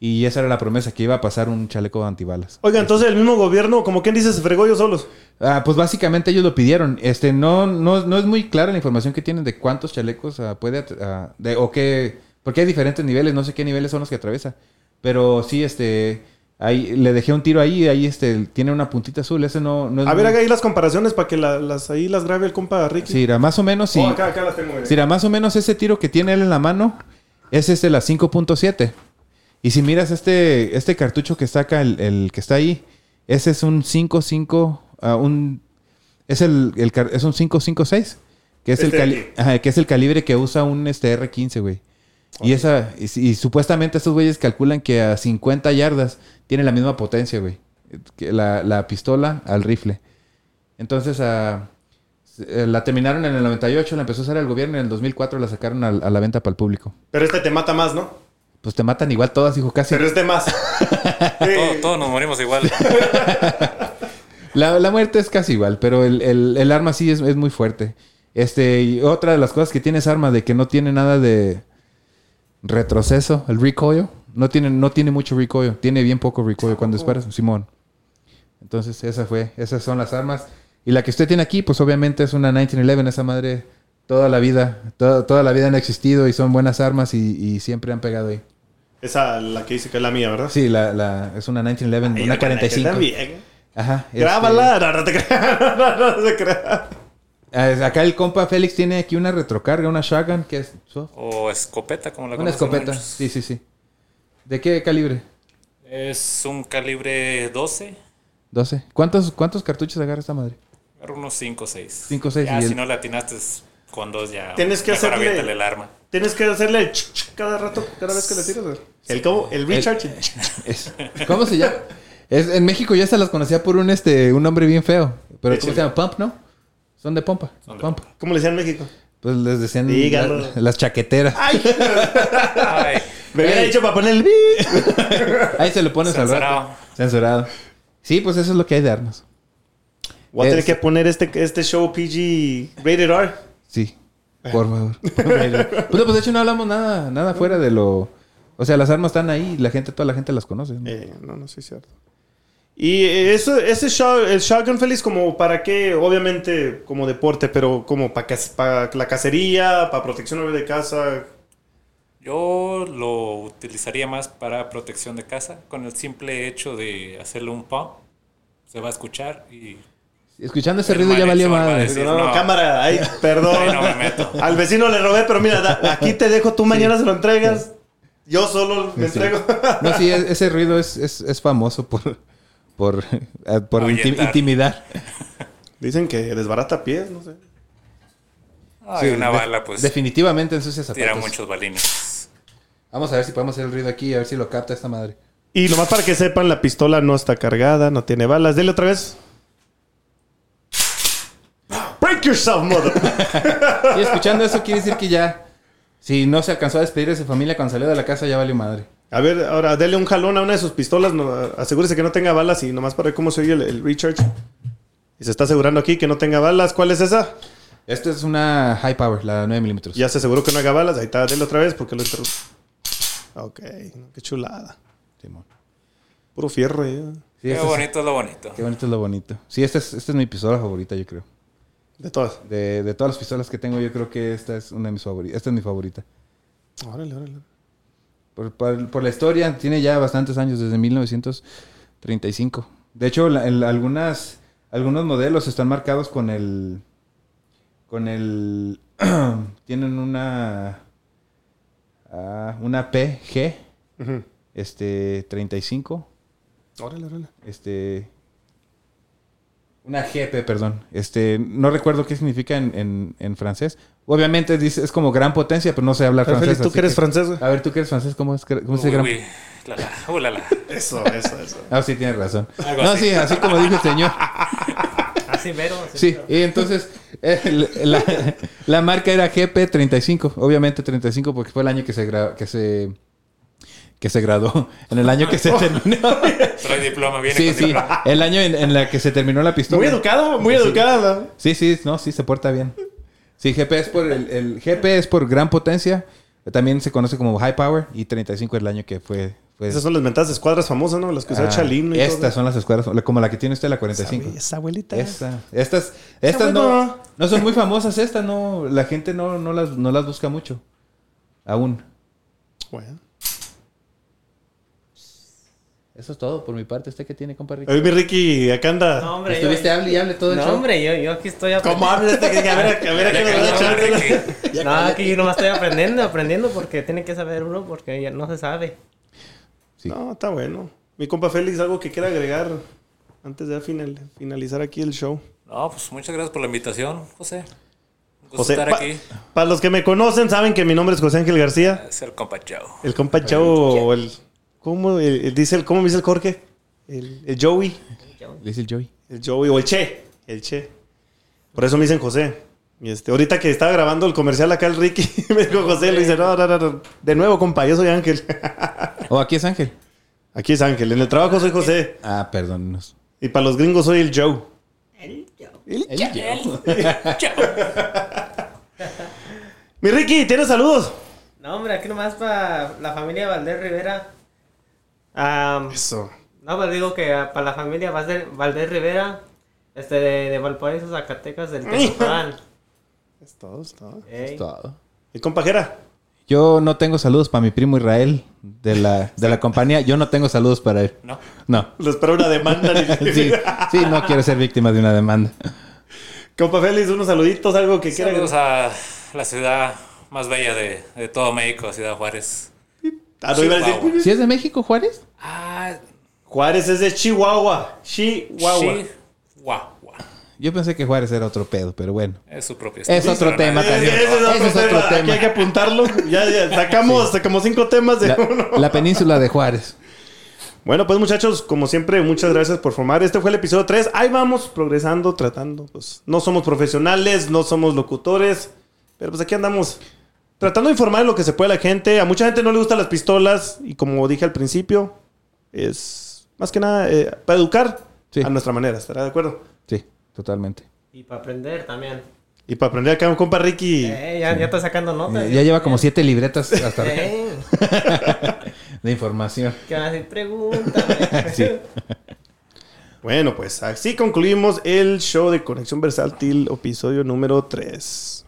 Y esa era la promesa, que iba a pasar un chaleco antibalas.
Oiga, entonces el mismo gobierno, como quien dice, se fregó ellos solos.
Ah, pues básicamente ellos lo pidieron. Este, no, no, no es muy clara la información que tienen de cuántos chalecos ah, puede ah, de, o qué, porque hay diferentes niveles, no sé qué niveles son los que atraviesa. Pero sí, este, ahí le dejé un tiro ahí, ahí este, tiene una puntita azul, ese no, no es
A ver,
muy-
haga ahí las comparaciones para que la- las, ahí las grabe el compa Ricky.
Sí, era más o menos, sí.
Oh, acá, acá las tengo. mire.
Sí, era más o menos ese tiro que tiene él en la mano, es este la 5.7. Y si miras este, este cartucho que está acá, el, el que está ahí, ese es un 5.5, ah, un, es el, es un 5.56, que es el
Este
cali- ajá, que es el calibre que usa un este R15, güey. Y esa, y, y supuestamente estos güeyes calculan que a 50 yardas tiene la misma potencia, güey. Que la, la pistola al rifle. Entonces, ah, eh, la terminaron en el 98, la empezó a usar el gobierno y en el 2004 la sacaron a, la venta para el público.
Pero este te mata más, ¿no?
Pues te matan igual todas, hijo, casi.
Pero este más.
Todo- todos nos morimos igual.
La, la muerte es casi igual, pero el, el- el arma sí es, es muy fuerte. Este, y otra de las cosas que tiene esa arma de que no tiene nada de retroceso, el recoil, no tiene, no tiene mucho recoil, tiene bien poco recoil cuando disparas, Simón. Entonces, esa fue, esas son las armas. Y la que usted tiene aquí, pues obviamente es una 1911, esa madre toda la vida, toda, toda la vida han existido y son buenas armas y, y siempre han pegado ahí.
Esa, la que dice que es la mía, ¿verdad?
Sí, la, la, es una 1911,
Ay,
una
la
45.
también.
Ajá. este-
Grábala. No, no te creas. No, no, no se crea.
Ah, Acá el compa Félix tiene aquí una retrocarga, una shotgun, que es soft.
O escopeta, como la
una escopeta.
muchos.
Sí, sí, sí. ¿De qué calibre?
Es un calibre 12.
12. ¿Cuántos, cuántos cartuchos agarra esta madre?
Agarra unos 5 o 6.
Cinco o seis,
Ya,
y
si
el-
no le atinaste con dos ya.
Tienes que
mejor
hacerle-
el arma.
Tienes que hacerle el ch, ch cada rato, cada vez que le tiras. El cómo, el recharge.
Es- ¿Cómo se llama? Es, en México ya se las conocía por un este un nombre bien feo. Pero ¿cómo se llama? Pump, ¿no? Son de pompa. Pump.
¿Cómo le decían en México?
Pues les decían la- las chaqueteras.
Ay.
Ay,
Me hubiera dicho para poner el.
Ahí se lo pones al
Censurado.
rato. Censurado. Sí, pues eso es lo que hay de armas.
Voy a tener que poner este, este show PG rated R.
Sí. Por favor. pues, pues de hecho no hablamos nada, nada fuera de lo. O sea, las armas están ahí, la gente, toda la gente las conoce. ¿no?
Eh, no, no sí es cierto. Y eso, ese shot- el shotgun feliz como para qué, obviamente como deporte, pero como para, para la cacería, para protección de casa.
Yo lo utilizaría más para protección de casa. Con el simple hecho de hacerle un pump, se va a escuchar y.
Escuchando ese ruido ya valió madre.
no, no, cámara, ay, perdón.
Ahí no me meto.
Al vecino le robé, pero mira, da- aquí te dejo, tú mañana se lo entregas. Yo solo me
Sí.
entrego.
No, sí, e- ese ruido es, es, es famoso por, por, por inti-
Ahuyentar.
intimidar.
Dicen que desbarata pies, no sé.
Ay,
Sí,
una
de-
bala, pues.
Definitivamente ensucia zapatos.
Tira muchos balines.
Vamos a ver si podemos hacer el ruido aquí, a ver si lo capta esta madre.
Y nomás para que sepan, la pistola no está cargada, no tiene balas. Dele otra vez. Break yourself, mother.
Y escuchando eso quiere decir que ya, si no se alcanzó a despedir de su familia cuando salió de la casa, ya valió madre.
A ver, ahora dele un jalón a una de sus pistolas. no, asegúrese que no tenga balas y nomás para ver cómo se oye el, el recharge. Y se está asegurando aquí que no tenga balas. ¿Cuál es esa?
Esta es una high power, la 9 milímetros.
Ya se aseguró que no haga balas. Ahí está, dele otra vez porque lo interrumpo. Ok, qué chulada.
Simón.
Puro fierro, eh.
Sí,
Qué
este es-
bonito es lo bonito.
Qué bonito es lo bonito. Sí, esta es, esta es mi pistola favorita, yo creo.
De todas.
De, de todas las pistolas que tengo, yo creo que esta es una de mis favoritas. Esta es mi favorita.
Órale, órale.
Por, por- por la historia, tiene ya bastantes años, desde 1935. De hecho, la- el- algunas, algunos modelos están marcados con el... Con el... tienen una... ah, una PG.
Ujú.
Este, 35.
Órale, órale.
Este... Una GP, perdón. Este, no recuerdo qué significa en, en- en francés. Obviamente dice, es como gran potencia, pero no sé hablar
A ver,
francés.
Félix, ¿tú que eres francés, güey?
A ver, tú que eres francés, ¿cómo es, cómo
Uy,
gran
uy, la, la, uh, la, la.
Eso, eso, eso.
Ah, sí, tienes razón.
Algo
no,
así.
sí, así como dijo el señor.
Así mero. así
Sí,
mero.
y entonces eh, la, la marca era GP35, obviamente 35 porque fue el año que se gra- que se que se graduó, en el año que se terminó.
Trae diploma, viene
Sí,
con
sí,
diploma.
el año en, en la que se terminó la pistola.
Muy educada, muy
Sí.
educada. ¿no?
Sí, sí, no, sí se porta bien. Sí, GP es por el, el GP es por gran potencia, también se conoce como high power y 35 es el año que fue fue
Esas son las mentadas de escuadras famosas, ¿no? Las que usaba
Ah,
Chalino y
Estas
todo.
son las escuadras, como la que tiene usted, la 45.
Esa, esa abuelita.
Esa, estas, estas no, no son muy famosas, estas no, la gente no, no las, no las busca mucho. Aún.
Bueno.
Eso es todo por mi parte. ¿Usted qué tiene, compa Ricky?
Oye, mi Ricky, acá anda.
No, hombre.
Estuviste
yo-
hable y hable todo el
no,
show.
hombre, yo, yo aquí estoy
¿Cómo que- que A ver, a ver, a qué nos da chance.
No, aquí yo nomás estoy aprendiendo, aprendiendo porque tiene que saber uno porque ya no se sabe.
Sí.
No, está bueno. Mi compa Félix, algo que quiera agregar antes de final- finalizar aquí el show.
No, pues muchas gracias por la invitación, José. Un gusto
José,
estar
pa-
aquí.
para los que me conocen, saben que mi nombre es José Ángel García.
Es el compa Joe.
El compa o el. ¿Cómo, el- el- dice el, ¿Cómo me dice el Jorge? El, el Joey.
Le dice el Joey.
El Joey o el Che. El Che. Por eso me dicen José. Y este, ahorita que estaba grabando el comercial acá el Ricky, me dijo José, le dice, no, no, no, no. De nuevo, compa, yo soy Ángel.
Oh, aquí es Ángel.
Aquí es Ángel. En el trabajo soy José.
Ah, perdónenos.
Y para los gringos soy el Joe.
El
Mi Ricky, ¿tienes saludos?
No, hombre, aquí nomás para la familia Valdés Rivera.
Eso.
no, pues digo que ah, para la familia Valdés, Valdés Rivera, este, de, de Valparaíso, Zacatecas, del Tezotlán.
Es todo, es todo.
Ey.
Todo.
¿Y compa Jera?
Yo no tengo saludos para mi primo Israel de la, de la compañía. Yo no tengo saludos para él.
No.
No.
Lo espero una demanda.
Sí, sí, no quiero ser víctima de una demanda.
Compa Félix, unos saluditos, algo que quiera.
Saludos a la ciudad más bella de, de todo México, Ciudad Juárez.
Ah, no iba a decir.
Chihuahua.
¿Si es de México, Juárez?
Ah,
Juárez es de Chihuahua. Chihuahua.
Chihuahua.
Yo pensé que Juárez era otro pedo, pero bueno.
Es su propio
Es
estilo.
otro tema también.
ese es otro,
Ese es otro
tema. Aquí hay que apuntarlo. Ya, ya sacamos como cinco temas de
La,
uno.
la península de Juárez.
Bueno, pues muchachos, como siempre, muchas gracias por formar. Este fue el episodio 3. Ahí vamos progresando, tratando. Pues no somos profesionales, no somos locutores, pero pues aquí andamos tratando de informar lo que se puede a la gente. A mucha gente no le gustan las pistolas y como dije al principio, es más que nada eh, para educar
Sí.
a nuestra manera. ¿Estará de acuerdo?
Sí, totalmente.
Y para aprender también.
Y para aprender acá un compa Ricky.
Eh, ya, ya está sacando notas.
Eh, ya lleva como siete libretas hasta
Eh,
de información.
¿Qué van a decir? Pregúntame.
Sí.
Bueno, pues así concluimos el show de Conexión Versátil, episodio número 3.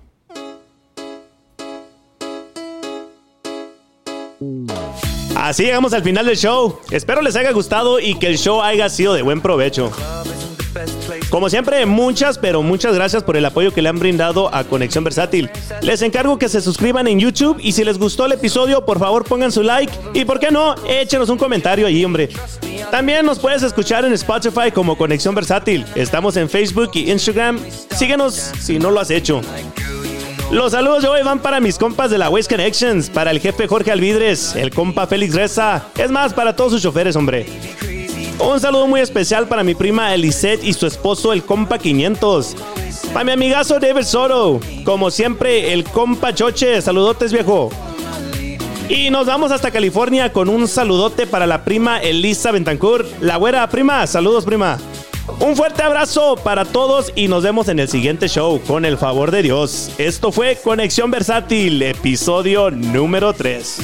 Así llegamos al final del show. Espero les haya gustado y que el show haya sido de buen provecho. Como siempre, muchas, pero muchas gracias por el apoyo que le han brindado a Conexión Versátil. Les encargo que se suscriban en YouTube y si les gustó el episodio, por favor pongan su like y por qué no, échenos un comentario allí, hombre. También nos puedes escuchar en Spotify como Conexión Versátil. Estamos en Facebook y Instagram. Síguenos si no lo has hecho. Los saludos de hoy van para mis compas de la Waste Connections, para el jefe Jorge Alvidres, el compa Félix Reza, es más, para todos sus choferes, hombre. Un saludo muy especial para mi prima Elisette y su esposo, el compa 500. Para mi amigazo David Soto, como siempre, el compa Choche, saludotes viejo. Y nos vamos hasta California con un saludote para la prima Elisa Bentancur. La güera, prima, saludos prima. Un fuerte abrazo para todos y nos vemos en el siguiente show, con el favor de Dios. Esto fue Conexión Versátil, episodio número 3.